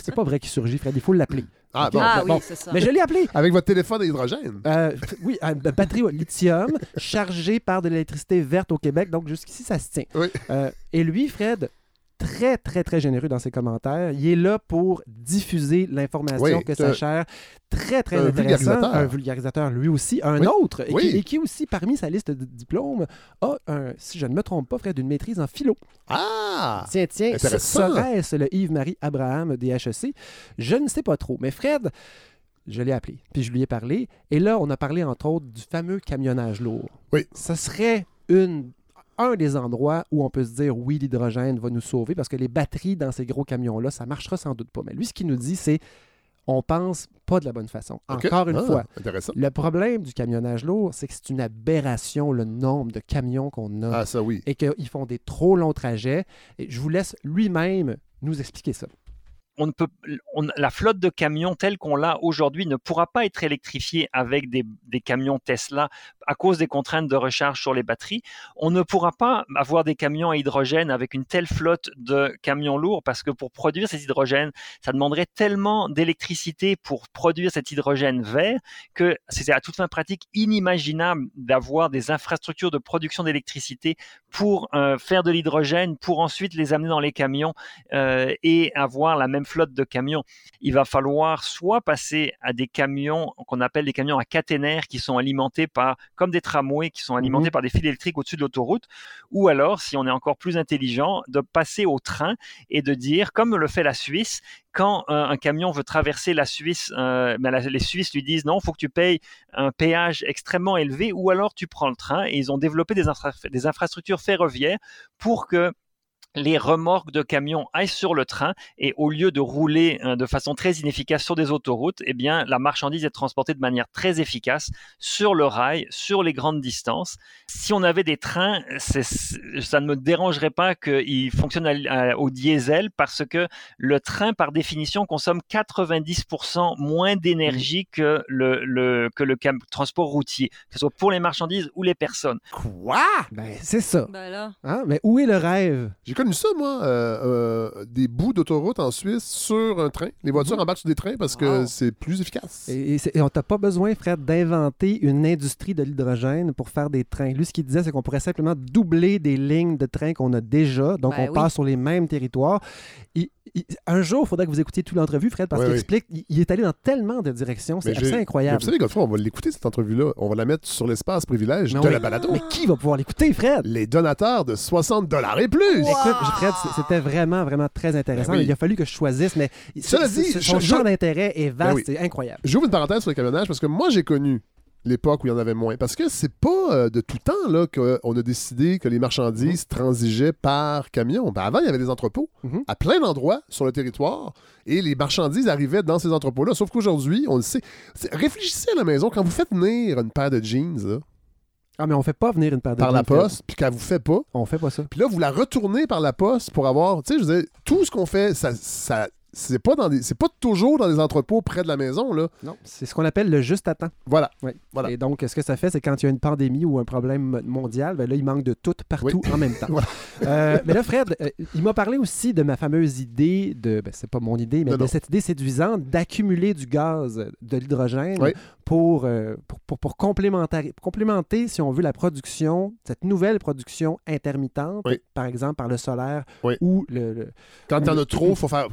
c'est pas vrai qu'il surgit, Fred. Il faut l'appeler. Ah, bon. ah bon. oui, c'est ça. Mais je l'ai appelé. Avec votre téléphone à hydrogène. Euh, oui, une batterie au lithium [LAUGHS] chargée par de l'électricité verte au Québec. Donc, jusqu'ici, ça se tient. Oui. Euh, et lui, Fred, très, très, très généreux dans ses commentaires. Il est là pour diffuser l'information Oui, que sa chair. Très, très un intéressant. vulgarisateur. Un vulgarisateur, lui aussi. Un Oui. autre, et, Oui. qui, et qui aussi, parmi sa liste de diplômes, a, un, si je ne me trompe pas, Fred, une maîtrise en philo. Ah! Tiens, tiens, serait-ce le Yves-Marie Abraham des HEC? Je ne sais pas trop. Mais Fred, je l'ai appelé, puis je lui ai parlé. Et là, on a parlé, entre autres, du fameux camionnage lourd. Oui. Ce serait une, un des endroits où on peut se dire, oui, l'hydrogène va nous sauver, parce que les batteries dans ces gros camions-là, ça marchera sans doute pas. Mais lui, ce qu'il nous dit, c'est, on pense pas de la bonne façon. Encore une Ah, fois, le problème du camionnage lourd, c'est que c'est une aberration, le nombre de camions qu'on a Ah, ça, oui. et qu'ils font des trop longs trajets. Et je vous laisse lui-même nous expliquer ça. On ne peut, on- la flotte de camions telle qu'on l'a aujourd'hui ne pourra pas être électrifiée avec des, camions Tesla à cause des contraintes de recharge sur les batteries. On ne pourra pas avoir des camions à hydrogène avec une telle flotte de camions lourds parce que pour produire cet hydrogène, ça demanderait tellement d'électricité pour produire cet hydrogène vert que c'est à toute fin pratique inimaginable d'avoir des infrastructures de production d'électricité pour euh, faire de l'hydrogène, pour ensuite les amener dans les camions euh, et avoir la même flotte de camions, il va falloir soit passer à des camions qu'on appelle des camions à caténaire qui sont alimentés par, comme des tramways qui sont alimentés Mhm. par des fils électriques au-dessus de l'autoroute, ou alors, si on est encore plus intelligent, de passer au train et de dire, comme le fait la Suisse, quand euh, un camion veut traverser la Suisse, euh, ben, la- les Suisses lui disent non, il faut que tu payes un péage extrêmement élevé ou alors tu prends le train. Et ils ont développé des, infra- des infrastructures ferroviaires pour que les remorques de camions aillent sur le train et au lieu de rouler euh, de façon très inefficace sur des autoroutes, eh bien la marchandise est transportée de manière très efficace sur le rail, sur les grandes distances. Si on avait des trains, ça ne me dérangerait pas qu'ils fonctionnent à- à- au diesel parce que le train, par définition, consomme 90% moins d'énergie que le, le- que le cam- transport routier, que ce soit pour les marchandises ou les personnes. Quoi? Ben, c'est ça. Ben là. Hein? Mais où est le rêve? J'ai connu ça, moi, euh, euh, des bouts d'autoroute en Suisse sur un train. Les voitures embarquent sur des trains parce que Wow. c'est plus efficace. Et, et c'est- et on t'a pas besoin, Fred, d'inventer une industrie de l'hydrogène pour faire des trains. Lui, ce qu'il disait, c'est qu'on pourrait simplement doubler des lignes de trains qu'on a déjà. Donc, Ben on oui. passe sur les mêmes territoires. Il- il- un jour, il faudrait que vous écoutiez toute l'entrevue, Fred, parce Oui, qu'il oui. explique, il, il est allé dans tellement de directions. C'est assez Mais incroyable. vous savez, Godefroy, on va l'écouter, cette entrevue-là. On va la mettre sur l'espace privilège Mais de oui. la balado. Mais qui va pouvoir l'écouter, Fred? Les donateurs de 60 dollars et plus. Fred, c'était vraiment, vraiment très intéressant. Ben oui. Il a fallu que je choisisse, mais Cela ce- dit, son je- champ d'intérêt est vaste, Ben oui. c'est incroyable. J'ouvre une parenthèse sur le camionnage parce que moi, j'ai connu l'époque où il y en avait moins. Parce que c'est pas euh, de tout temps là, qu'on a décidé que les marchandises transigeaient par camion. Ben, avant, il y avait des entrepôts Mhm. à plein d'endroits sur le territoire et les marchandises arrivaient dans ces entrepôts-là. Sauf qu'aujourd'hui, on le sait. Réfléchissez à la maison, quand vous faites venir une paire de jeans là, Ah, mais on fait pas venir une paire de par la jeans, poste, puis qu'elle vous fait pas, On fait pas ça. puis là, vous la retournez par la poste pour avoir. Tu sais, je veux dire, tout ce qu'on fait, ça. ça c'est pas dans des, c'est pas toujours dans des entrepôts près de la maison là. Non, c'est ce qu'on appelle le juste à temps. Voilà. Oui. Voilà. Et donc, ce que ça fait, c'est quand il y a une pandémie ou un problème mo- mondial, ben là, il manque de tout partout en même temps. [LAUGHS] Voilà. Euh, mais là, Fred, euh, il m'a parlé aussi de ma fameuse idée de, ben, c'est pas mon idée, mais Non, de non. cette idée séduisante d'accumuler du gaz, de l'hydrogène Oui. pour, euh, pour, pour, pour complémenter, complémenter, si on veut, la production, cette nouvelle production intermittente, par exemple par le solaire ou le. le- Quand en a trop, faut faire.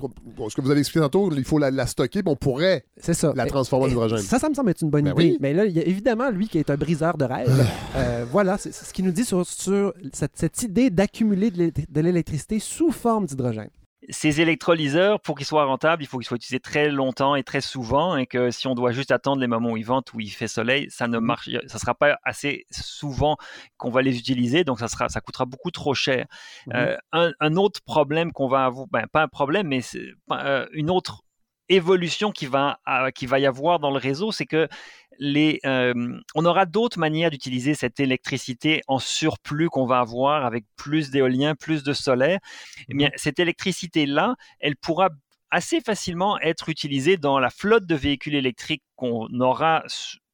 Ce que vous avez expliqué tantôt, il faut la, la stocker, puis on pourrait c'est ça. la transformer en hydrogène. Ça, ça me semble être une bonne Ben idée. oui. Mais là, il y a évidemment, lui qui est un briseur de rêve, euh, voilà, c'est ce qu'il nous dit sur, sur cette, cette idée d'accumuler de l'électricité sous forme d'hydrogène. Ces électrolyseurs, pour qu'ils soient rentables, il faut qu'ils soient utilisés très longtemps et très souvent, et que si on doit juste attendre les moments où ils ventent, où il fait soleil, ça ne marche, ça sera pas assez souvent qu'on va les utiliser, donc ça sera, ça coûtera beaucoup trop cher. Mhm. Euh, un, un autre problème qu'on va avoir, ben, pas un problème, mais euh, une autre évolution qui va, euh, qui va y avoir dans le réseau, c'est que les, euh, on aura d'autres manières d'utiliser cette électricité en surplus qu'on va avoir avec plus d'éolien, plus de solaire. Eh bien, cette électricité-là, elle pourra assez facilement être utilisée dans la flotte de véhicules électriques qu'on aura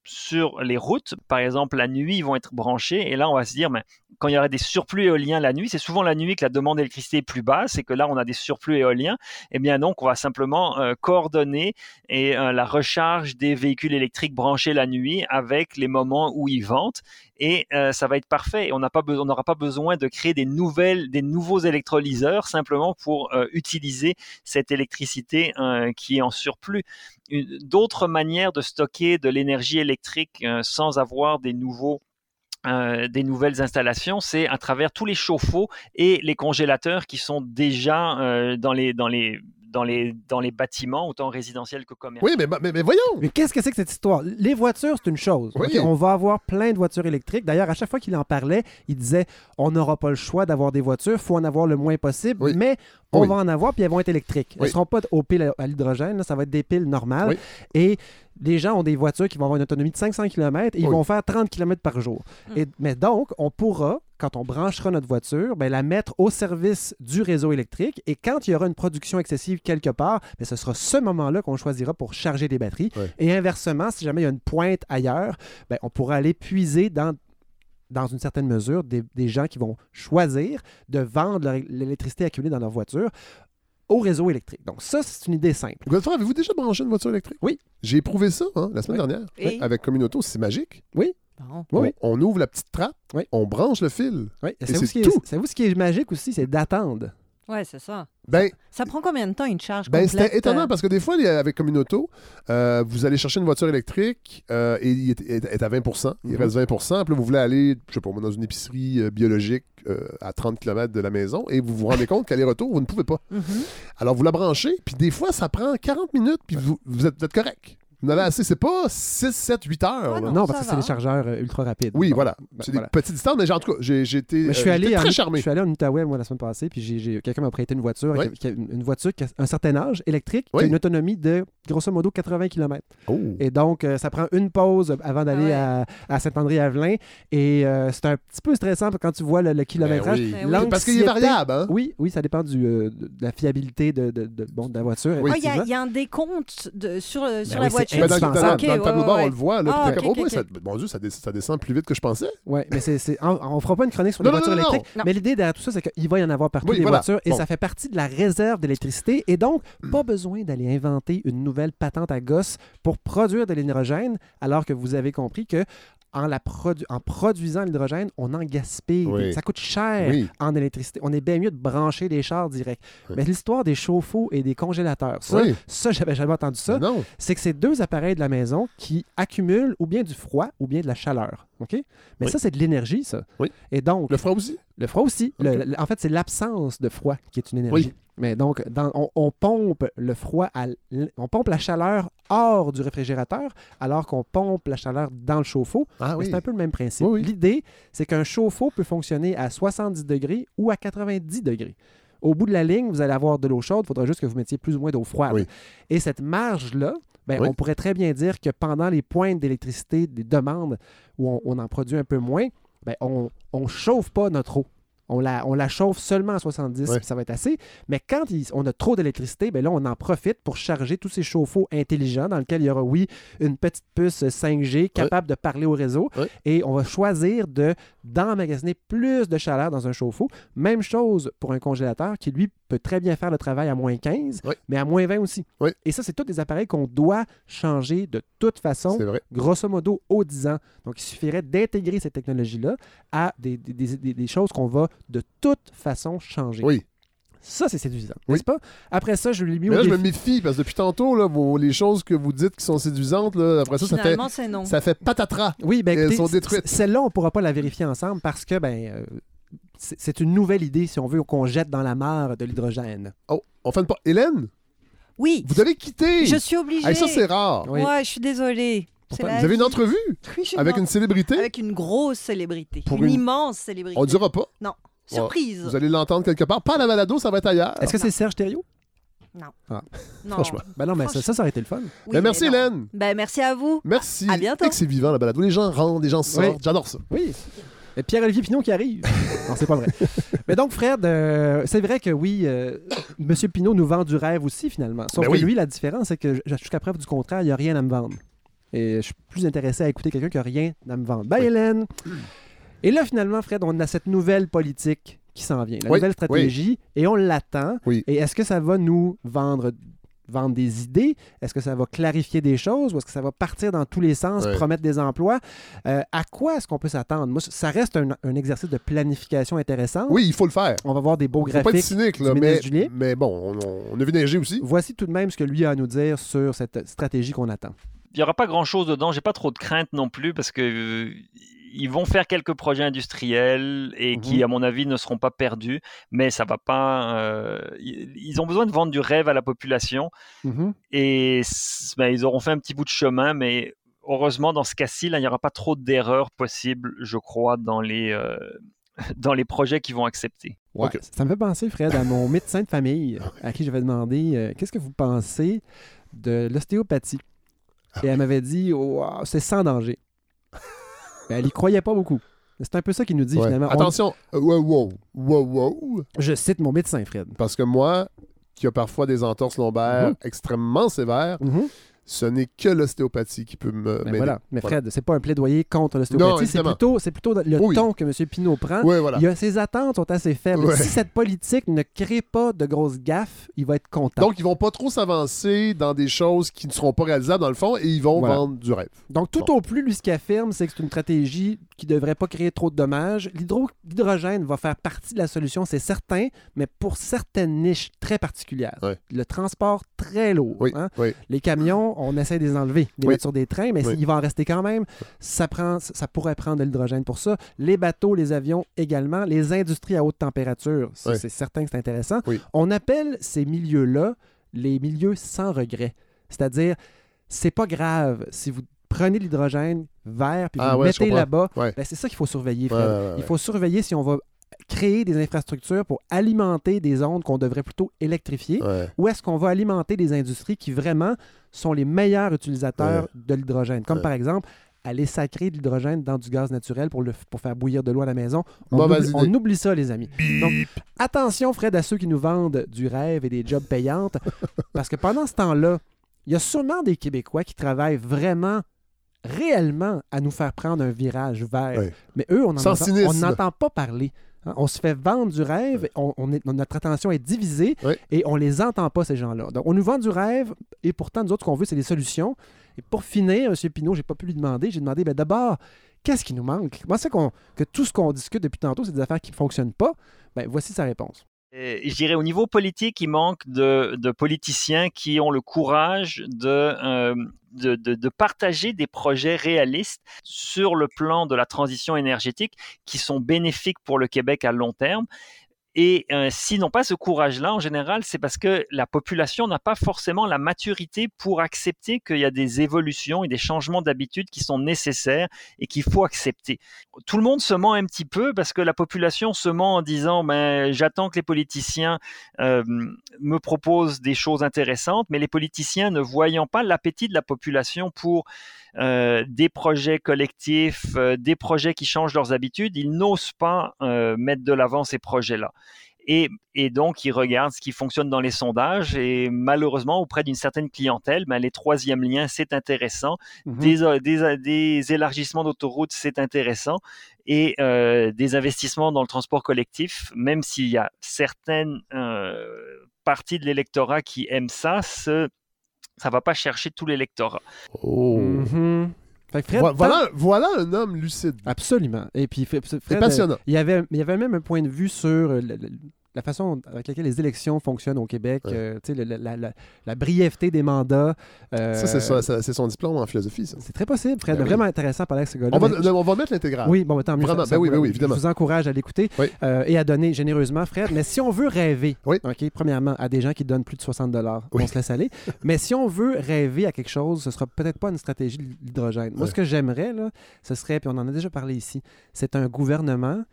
sur les routes. Par exemple, la nuit, ils vont être branchés et là, on va se dire, ben, quand il y aura des surplus éoliens la nuit, c'est souvent la nuit que la demande d'électricité est plus basse et que là, on a des surplus éoliens. Eh bien, donc, on va simplement euh, coordonner et euh, la recharge des véhicules électriques branchés la nuit avec les moments où ils ventent et euh, ça va être parfait. On n'aura pas besoin de créer des nouveaux électrolyseurs simplement pour euh, utiliser cette électricité euh, qui est en surplus. D'autres manières de stocker de l'énergie électrique sans avoir des nouvelles installations, c'est à travers tous les chauffe-eau et les congélateurs qui sont déjà dans les dans les dans les bâtiments autant résidentiels que commerciaux. Oui, mais, mais, mais voyons! Mais qu'est-ce que c'est que cette histoire? Les voitures, c'est une chose. Oui. On va avoir plein de voitures électriques. D'ailleurs, à chaque fois qu'il en parlait, il disait on n'aura pas le choix d'avoir des voitures, il faut en avoir le moins possible, Oui. mais on Oui. va en avoir, puis elles vont être électriques. Elles ne seront pas aux piles à, à l'hydrogène, ça va être des piles normales. Oui. Et les gens ont des voitures qui vont avoir une autonomie de 500 km et ils Oui. vont faire 30 km par jour. Et, mais donc, on pourra, quand on branchera notre voiture, ben, la mettre au service du réseau électrique. Et quand il y aura une production excessive quelque part, ben, ce sera ce moment-là qu'on choisira pour charger les batteries. Et inversement, si jamais il y a une pointe ailleurs, ben, on pourra aller puiser dans dans une certaine mesure, des, des gens qui vont choisir de vendre l'électricité accumulée dans leur voiture au réseau électrique. Donc ça, c'est une idée simple. Godefroy, avez-vous déjà branché une voiture électrique? Oui. J'ai éprouvé ça hein, la semaine Oui. dernière Et? avec Communauto. C'est magique. Bon. Oui. On, on ouvre la petite trappe, Oui. on branche le fil. Oui. Et c'est tout. savez-vous ce qui est magique aussi, c'est d'attendre. Ouais, c'est ça. Ben, Ça prend combien de temps une charge Ben, complète c'était étonnant euh, parce que des fois, avec comme une auto, euh, vous allez chercher une voiture électrique euh, et il est, est- est à 20% il Mhm. reste 20% Puis là, vous voulez aller, je sais pas, dans une épicerie euh, biologique euh, à 30 km de la maison et vous vous rendez compte qu'aller-retour, vous ne pouvez pas. mhm. Alors, vous la branchez, puis des fois, ça prend 40 minutes, puis vous, vous êtes, vous êtes correct. Vous en avez assez. C'est pas 6, 7, 8 heures. Non, parce que c'est des chargeurs euh, ultra rapides. Oui, Bon, voilà. ben, c'est voilà. des petites distances, mais en tout cas, j'ai j'ai été, je suis euh, allé j'étais en- très Je charmé. suis allé en Outaouais, moi, la semaine passée, puis j'ai- quelqu'un m'a prêté une voiture, Ouais. qui a- qui a une voiture qui a un certain âge, électrique, qui Oui. a une autonomie de grosso modo 80 km. Oh. Et donc, euh, ça prend une pause avant d'aller Ah à, à Saint-André-Avelin. Et euh, c'est un petit peu stressant quand tu vois le, le kilométrage. Ben oui. Ben oui. Parce qu'il est variable, hein? Oui, oui, ça dépend du, euh, de la fiabilité de, de- de- bon, de la voiture. Oui. Ah, il y a- y, un décompte de, sur, sur la voiture. Ben, dans, dans- dans- indispensable. dans le tableau ouais, bord, ouais. on le voit. Là, Ah, comme, oh, ouais, ça- mon Dieu, ça, dé- ça descend plus vite que je pensais. Ouais, mais c'est, on, on fera pas une chronique sur Non, les non, voitures non, non, électriques. non. Mais l'idée derrière tout ça, c'est qu'il va y en avoir partout Oui, des voilà. voitures et Bon. ça fait partie de la réserve d'électricité. Et donc, [CLEARS THROAT] pas besoin d'aller inventer une nouvelle patente à gosse pour produire de l'hydrogène, alors que vous avez compris que en, la produ- en produisant l'hydrogène, on en gaspille. Oui. Ça coûte cher Oui. en électricité. On est bien mieux de brancher des chars directs. Oui. Mais l'histoire des chauffe-eau et des congélateurs, ça, ça j'avais jamais entendu ça. C'est que c'est deux appareils de la maison qui accumulent ou bien du froid ou bien de la chaleur. OK? Mais ça, c'est de l'énergie, ça. Et donc, Le froid aussi? le froid aussi. Le- en fait, c'est l'absence de froid qui est une énergie. Mais donc, dans- on, on pompe le froid, à on pompe la chaleur hors du réfrigérateur, alors qu'on pompe la chaleur dans le chauffe-eau. Ah oui. C'est un peu le même principe. Oui, oui. L'idée, c'est qu'un chauffe-eau peut fonctionner à 70 degrés ou à 90 degrés. Au bout de la ligne, vous allez avoir de l'eau chaude, il faudra juste que vous mettiez plus ou moins d'eau froide. Et cette marge-là, ben, on pourrait très bien dire que pendant les pointes d'électricité, des demandes où on, on en produit un peu moins, ben, on ne chauffe pas notre eau. On la, on la chauffe seulement à 70, Ouais. puis ça va être assez. Mais quand il- on a trop d'électricité, ben là, on en profite pour charger tous ces chauffe-eau intelligents dans lesquels il y aura, oui, une petite puce 5G capable de parler au réseau. Ouais. Et on va choisir de d'emmagasiner plus de chaleur dans un chauffe-eau. Même chose pour un congélateur qui, lui, peut très bien faire le travail à moins 15, Ouais. mais à moins 20 aussi. Et ça, c'est tous des appareils qu'on doit changer de toute façon grosso modo, aux 10 ans. Donc, il suffirait d'intégrer cette technologie-là à des- des- des choses qu'on va de toute façon changer. Oui. Ça, c'est séduisant, Oui. n'est-ce pas? Après ça, je lui ai mis Mais au là, je me méfie parce que depuis tantôt, là, vos- les choses que vous dites qui sont séduisantes, là, après ça, ça fait, non. ça fait patatras. Oui, ben, Elles sont détruites. Celle-là, on ne pourra pas la vérifier ensemble parce que, ben, euh, c'est une nouvelle idée, si on veut, qu'on jette dans la mare de l'hydrogène. Oh, on fait une pa- Hélène, Oui, vous devez quitter. je suis obligée. Hey, ça, c'est rare. Oui. Ouais, je suis désolée. Vous avez une entrevue Oui, avec une une célébrité? avec une grosse célébrité. Pour une, une- immense célébrité. On ne dira pas. Non. Surprise. Vous allez l'entendre quelque part. Pas à la balado, ça va être ailleurs. Est-ce que c'est Serge Thériault? Non. franchement. Ben non, mais ça, ça, ça aurait été le fun. Oui, Ben, merci. Hélène. Ben, merci à vous. Merci. À bientôt. Et que c'est vivant, la balado. Les gens rentrent, les gens sortent. Oui. J'adore ça. Oui. Et Pierre-Olivier Pinot qui arrive. [LAUGHS] non, c'est pas vrai. Mais donc, Fred, euh, c'est vrai que oui, euh, M. Pinot nous vend du rêve aussi, finalement. Sauf Ben que oui. lui, la différence, c'est que jusqu'à preuve du contraire, il n'y a rien à me vendre. Et je suis plus intéressé à écouter quelqu'un qui n'a rien à me vendre. Bye, Oui. Hélène. Et là, finalement, Fred, on a cette nouvelle politique qui s'en vient, la Oui, nouvelle stratégie, et on l'attend. Oui. Et est-ce que ça va nous vendre vendre des idées? Est-ce que ça va clarifier des choses? Ou est-ce que ça va partir dans tous les sens, Ouais. promettre des emplois? Euh, à quoi est-ce qu'on peut s'attendre? Moi, ça reste un, un exercice de planification intéressant. Oui, il faut le faire. On va voir des beaux Faut pas être graphiques. cynique, du là, mais, ministre Julien. mais bon, on, on- on a vu neiger aussi. Voici tout de même ce que lui a à nous dire sur cette stratégie qu'on attend. Il n'y aura pas grand-chose dedans. J'ai pas trop de crainte non plus parce que euh, ils vont faire quelques projets industriels et qui, Mhm. à mon avis, ne seront pas perdus. Mais ça va pas. euh, ils ont besoin de vendre du rêve à la population et c- ben, ils auront fait un petit bout de chemin, mais heureusement, dans ce cas-ci, il n'y aura pas trop d'erreurs possibles, je crois, dans les, euh, [LAUGHS] dans les projets qu'ils vont accepter. Ouais. Ça me fait penser, Fred, à mon médecin de famille à qui j'avais demandé euh, qu'est-ce que vous pensez de l'ostéopathie? Et elle m'avait dit Wow, c'est sans danger. Ben, elle y croyait pas beaucoup. C'est un peu ça qu'il nous dit Ouais. finalement. On- Attention, euh, wow, wow, wow, wow. je cite mon médecin, Fred. Parce que moi, qui a parfois des entorses lombaires Mhm. extrêmement sévères, Mhm. Ce n'est que l'ostéopathie qui peut me Ben voilà. Mais Voilà. Fred, c'est pas un plaidoyer contre l'ostéopathie, c'est plutôt, c'est plutôt le Oui. ton que M. Pinot prend. Oui, voilà. Il a, ses attentes sont assez faibles. Si cette politique ne crée pas de grosses gaffes, il va être content. Donc, ils vont pas trop s'avancer dans des choses qui ne seront pas réalisables dans le fond et ils vont Voilà. vendre du rêve. Donc, tout au plus, lui, ce qu'il affirme, c'est que c'est une stratégie qui ne devrait pas créer trop de dommages. L'hydro- L'hydrogène va faire partie de la solution, c'est certain, mais pour certaines niches très particulières. Le transport très lourd. Hein. Les camions, on essaie de les enlever, de les Oui. mettre sur des trains, mais Oui. s'il va en rester quand même, ça, prend, ça pourrait prendre de l'hydrogène pour ça. Les bateaux, les avions également, les industries à haute température, Oui. c'est certain que c'est intéressant. On appelle ces milieux-là les milieux sans regret. C'est-à-dire, c'est pas grave si vous prenez de l'hydrogène vert puis vous Ah ouais, je mettez là-bas. Ouais. ben, c'est ça qu'il faut surveiller, Fred. ouais, Il faut surveiller si on va créer des infrastructures pour alimenter des zones qu'on devrait plutôt électrifier ou est-ce qu'on va alimenter des industries qui vraiment sont les meilleurs utilisateurs de l'hydrogène? Comme Ouais. par exemple, aller sacrer de l'hydrogène dans du gaz naturel pour, le, pour faire bouillir de l'eau à la maison. On oublie, idée. on oublie ça, les amis. Donc, attention, Fred, à ceux qui nous vendent du rêve et des jobs payantes, [LAUGHS] parce que pendant ce temps-là, il y a sûrement des Québécois qui travaillent vraiment, réellement, à nous faire prendre un virage vert. Mais eux, on cynisme. n'entend pas parler. Hein, On se fait vendre du rêve, on, on est, notre attention est divisée et on les entend pas, ces gens-là. Donc, on nous vend du rêve et pourtant, nous autres, ce qu'on veut, c'est des solutions. Et pour finir, M. Pinault, j'ai pas pu lui demander. J'ai demandé, ben, d'abord, qu'est-ce qui nous manque? Moi, c'est qu'on, que tout ce qu'on discute depuis tantôt, c'est des affaires qui ne fonctionnent pas? Ben, voici sa réponse. Euh, je dirais au niveau politique, il manque de, politiciens qui ont le courage euh, de partager des projets réalistes sur le plan de la transition énergétique qui sont bénéfiques pour le Québec à long terme. Et euh, s'ils n'ont pas ce courage-là, en général, c'est parce que la population n'a pas forcément la maturité pour accepter qu'il y a des évolutions et des changements d'habitude qui sont nécessaires et qu'il faut accepter. Tout le monde se ment un petit peu parce que la population se ment en disant ben, j'attends que les politiciens euh, me proposent des choses intéressantes, mais les politiciens ne voyant pas l'appétit de la population pour euh, des projets collectifs, euh, des projets qui changent leurs habitudes, ils n'osent pas mettre de l'avant ces projets-là. Et, et donc, ils regardent ce qui fonctionne dans les sondages et malheureusement, auprès d'une certaine clientèle, ben, les troisièmes liens, c'est intéressant. Mhm. Des, des, des élargissements d'autoroutes, c'est intéressant. Et euh, des investissements dans le transport collectif, même s'il y a certaines euh, parties de l'électorat qui aiment ça, ce, ça va pas chercher tout l'électorat. Oh. Mhm. Fait que Fred, Vo- voilà, voilà un homme lucide. Absolument. Et puis, Fred, C'est passionnant. Il y, avait, il y avait même un point de vue sur euh, le- le- la façon avec laquelle les élections fonctionnent au Québec, Ouais. euh, le- la, la- la- la brièveté des mandats. euh, Ça, c'est ça, ça- son diplôme en philosophie, ça. C'est très possible, Fred. Ben oui. Vraiment intéressant de parler avec ce gars-là. On Mais- on va mettre l'intégrale. Oui, bon, tant mieux. Vraiment, ça- ça ben oui, vous- ben oui, je évidemment. vous encourage à l'écouter Oui. euh, et à donner généreusement, Fred. Mais si on veut rêver, Oui. OK, premièrement, à des gens qui donnent plus de 60 Oui. on se laisse aller. [LAUGHS] Mais si on veut rêver à quelque chose, ce sera peut-être pas une stratégie de l'hydrogène. Moi, ce que j'aimerais, ce serait, puis on en a déjà parlé ici, c'est un gouvernement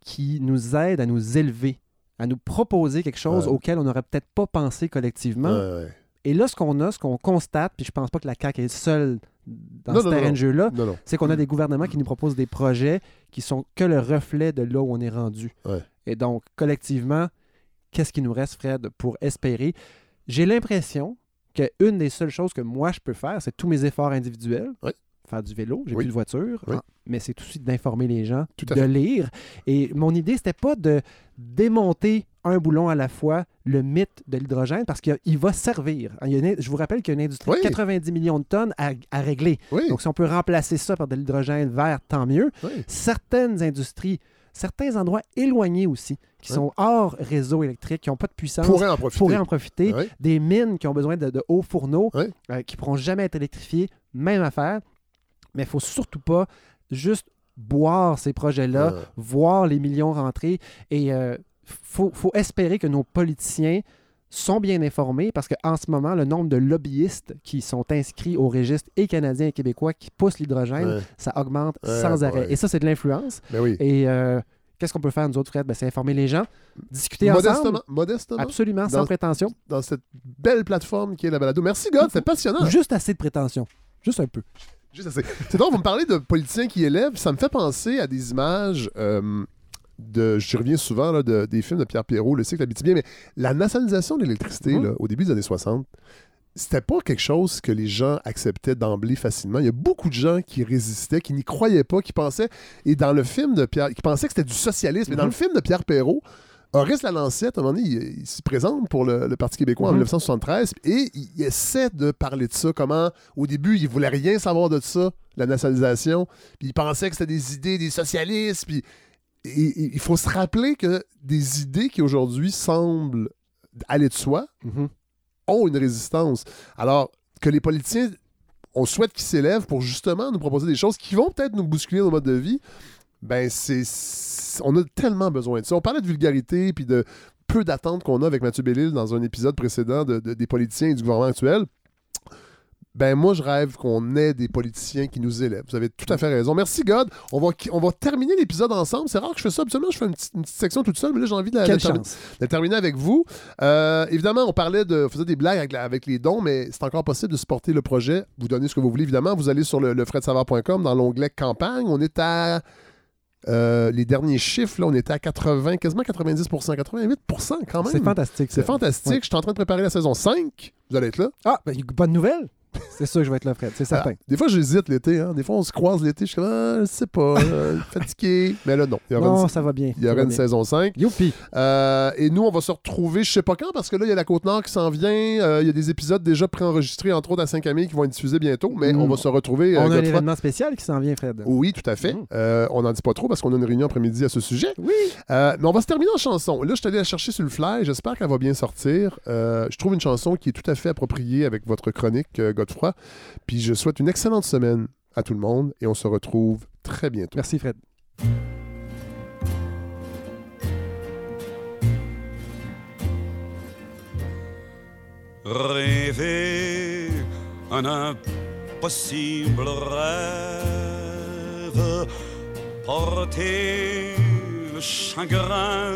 qui nous aide à nous élever, à nous proposer quelque chose Ouais. auquel on n'aurait peut-être pas pensé collectivement. Ouais. Et là, ce qu'on a, ce qu'on constate, puis je pense pas que la CAQ est seule dans Non, ce non, terrain non. de jeu-là, Non, non. c'est qu'on a des gouvernements qui nous proposent des projets qui sont que le reflet de là où on est rendu. Et donc, collectivement, qu'est-ce qui nous reste, Fred, pour espérer? J'ai l'impression qu'une des seules choses que moi je peux faire, c'est tous mes efforts individuels. Faire du vélo, j'ai Oui. plus de voiture, Oui. hein, mais c'est aussi d'informer les gens, Tout de fait. lire. Et mon idée, c'était pas de démonter un boulon à la fois le mythe de l'hydrogène parce qu'il il va servir. Il y a une- je vous rappelle qu'il y a une industrie Oui. de 90 millions de tonnes à, à régler. Donc, si on peut remplacer ça par de l'hydrogène vert, tant mieux. Certaines industries, certains endroits éloignés aussi, qui sont hors réseau électrique, qui n'ont pas de puissance, Pourrait en profiter. pourraient en profiter. Oui. Des mines qui ont besoin de, de hauts fourneaux, euh, qui ne pourront jamais être électrifiés, même affaire. Mais il ne faut surtout pas juste boire ces projets-là, Ouais. voir les millions rentrer. Et il faut, faut espérer que nos politiciens sont bien informés parce qu'en ce moment, le nombre de lobbyistes qui sont inscrits au registre et canadiens et québécois qui poussent l'hydrogène, Ouais. ça augmente Ouais, sans arrêt. Et ça, c'est de l'influence. Ben oui. Et euh, qu'est-ce qu'on peut faire, nous autres, Fred? Ben, c'est informer les gens, discuter Modestement, ensemble. modestement Absolument, sans prétention. dans cette belle plateforme qui est la balado. Merci, God, c'est passionnant. Juste assez de prétention. Juste un peu. Juste assez. C'est drôle, vous me parlez de politiciens qui élèvent. Ça me fait penser à des images euh, de. Je reviens souvent là, de- des films de Pierre Perrault, Le cycle habitibien, mais la nationalisation de l'électricité là, au début des années 60, c'était pas quelque chose que les gens acceptaient d'emblée facilement. Il y a beaucoup de gens qui résistaient, qui n'y croyaient pas, qui pensaient. Et dans le film de Pierre. qui pensaient que c'était du socialisme. Et dans Mhm. le film de Pierre Perrault, Horace Lalancette, à un moment donné, il, il s'y présente pour le, le Parti québécois en Mhm. 1973 et il, il essaie de parler de ça. Comment, au début, il voulait rien savoir de ça, la nationalisation. Puis il pensait que c'était des idées des socialistes. Puis il faut se rappeler que des idées qui aujourd'hui semblent aller de soi Mhm. ont une résistance. Alors que les politiciens, on souhaite qu'ils s'élèvent pour justement nous proposer des choses qui vont peut-être nous bousculer nos modes de vie. Ben, c'est, on a tellement besoin de ça. On parlait de vulgarité puis de peu d'attentes qu'on a avec Mathieu Bellil dans un épisode précédent de- de- des politiciens et du gouvernement actuel. Ben moi, je rêve qu'on ait des politiciens qui nous élèvent. Vous avez tout à fait raison. Merci, God. On va, on va terminer l'épisode ensemble. C'est rare que je fais ça. Absolument, je fais une petite, une petite section toute seule, mais là, j'ai envie de la, de terminer- chance. de terminer avec vous. Euh, évidemment, on parlait de. On faisait des blagues avec, les dons, mais c'est encore possible de supporter le projet. Vous donnez ce que vous voulez, évidemment. Vous allez sur le, dans l'onglet campagne. On est à. Euh, les derniers chiffres, là, on était à 80, quasiment 90% 88% quand même. C'est fantastique. C'est fantastique. Ouais. Je suis en train de préparer la saison 5. Vous allez être là. Ah, ben, bonne nouvelle. C'est sûr que je vais être là, Fred. C'est certain. Ah, des fois, j'hésite l'été. Hein. Des fois, on se croise l'été. Je suis comme, ah, je sais pas, euh, [LAUGHS] fatigué. Mais là, non. Il y aura non, une, ça va bien. il y aura une bien. saison 5. Youpi. Euh, et nous, on va se retrouver, je sais pas quand, parce que là, il y a la Côte-Nord qui s'en vient. Euh, Il y a des épisodes déjà préenregistrés, entre autres à Saint-Camille, qui vont être diffusés bientôt. Mais Mm. on va se retrouver. On a un événement spécial qui s'en vient, Fred. Oui, tout à fait. Mm. On n'en dit pas trop parce qu'on a une réunion après-midi à ce sujet. Oui. Mais on va se terminer en chanson. Là, je suis allé la chercher sur le fly. J'espère qu'elle va bien sortir. Je trouve une chanson qui est tout à fait appropriée avec votre chronique, Godefroy. Puis je souhaite une excellente semaine à tout le monde et on se retrouve très bientôt. Merci, Fred. rêver un impossible rêve, porter le chagrin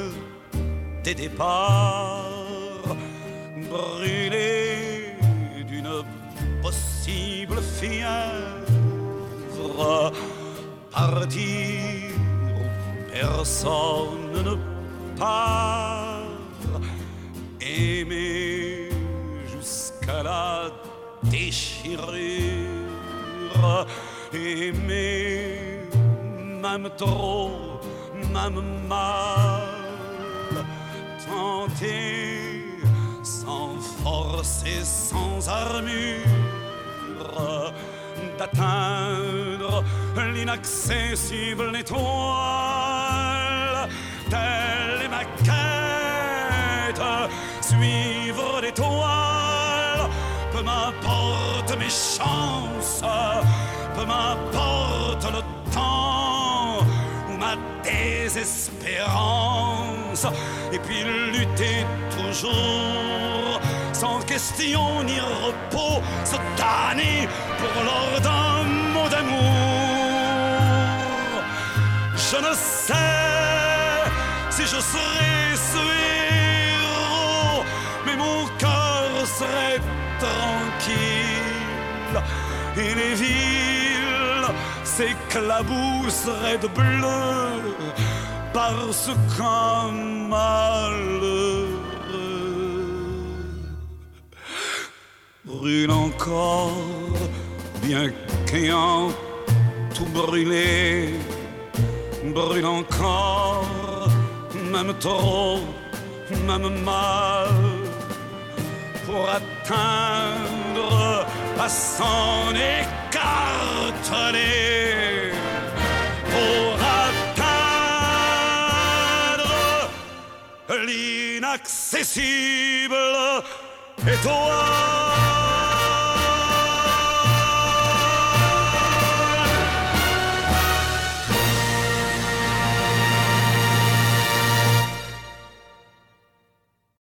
des départs, brûler possible fièvre, partir où personne ne part, aimer jusqu'à la déchirure, aimer même trop, même mal, tenter sans force et sans armure d'atteindre l'inaccessible étoile. Telle est ma quête, suivre l'étoile. Peu m'importe mes chances, peu m'importe le temps ou ma désespérance. Et puis lutter toujours, sans question ni repos, se damner pour l'or d'un mot d'amour. Je ne sais si je serai ce héros, mais mon cœur serait tranquille et les villes s'éclabousseraient de bleu parce qu'un malheureux brûle encore, bien qu'ayant tout brûlé, brûle encore, même trop, même mal, pour atteindre à s'en écarteler, pour atteindre l'inaccessible étoile.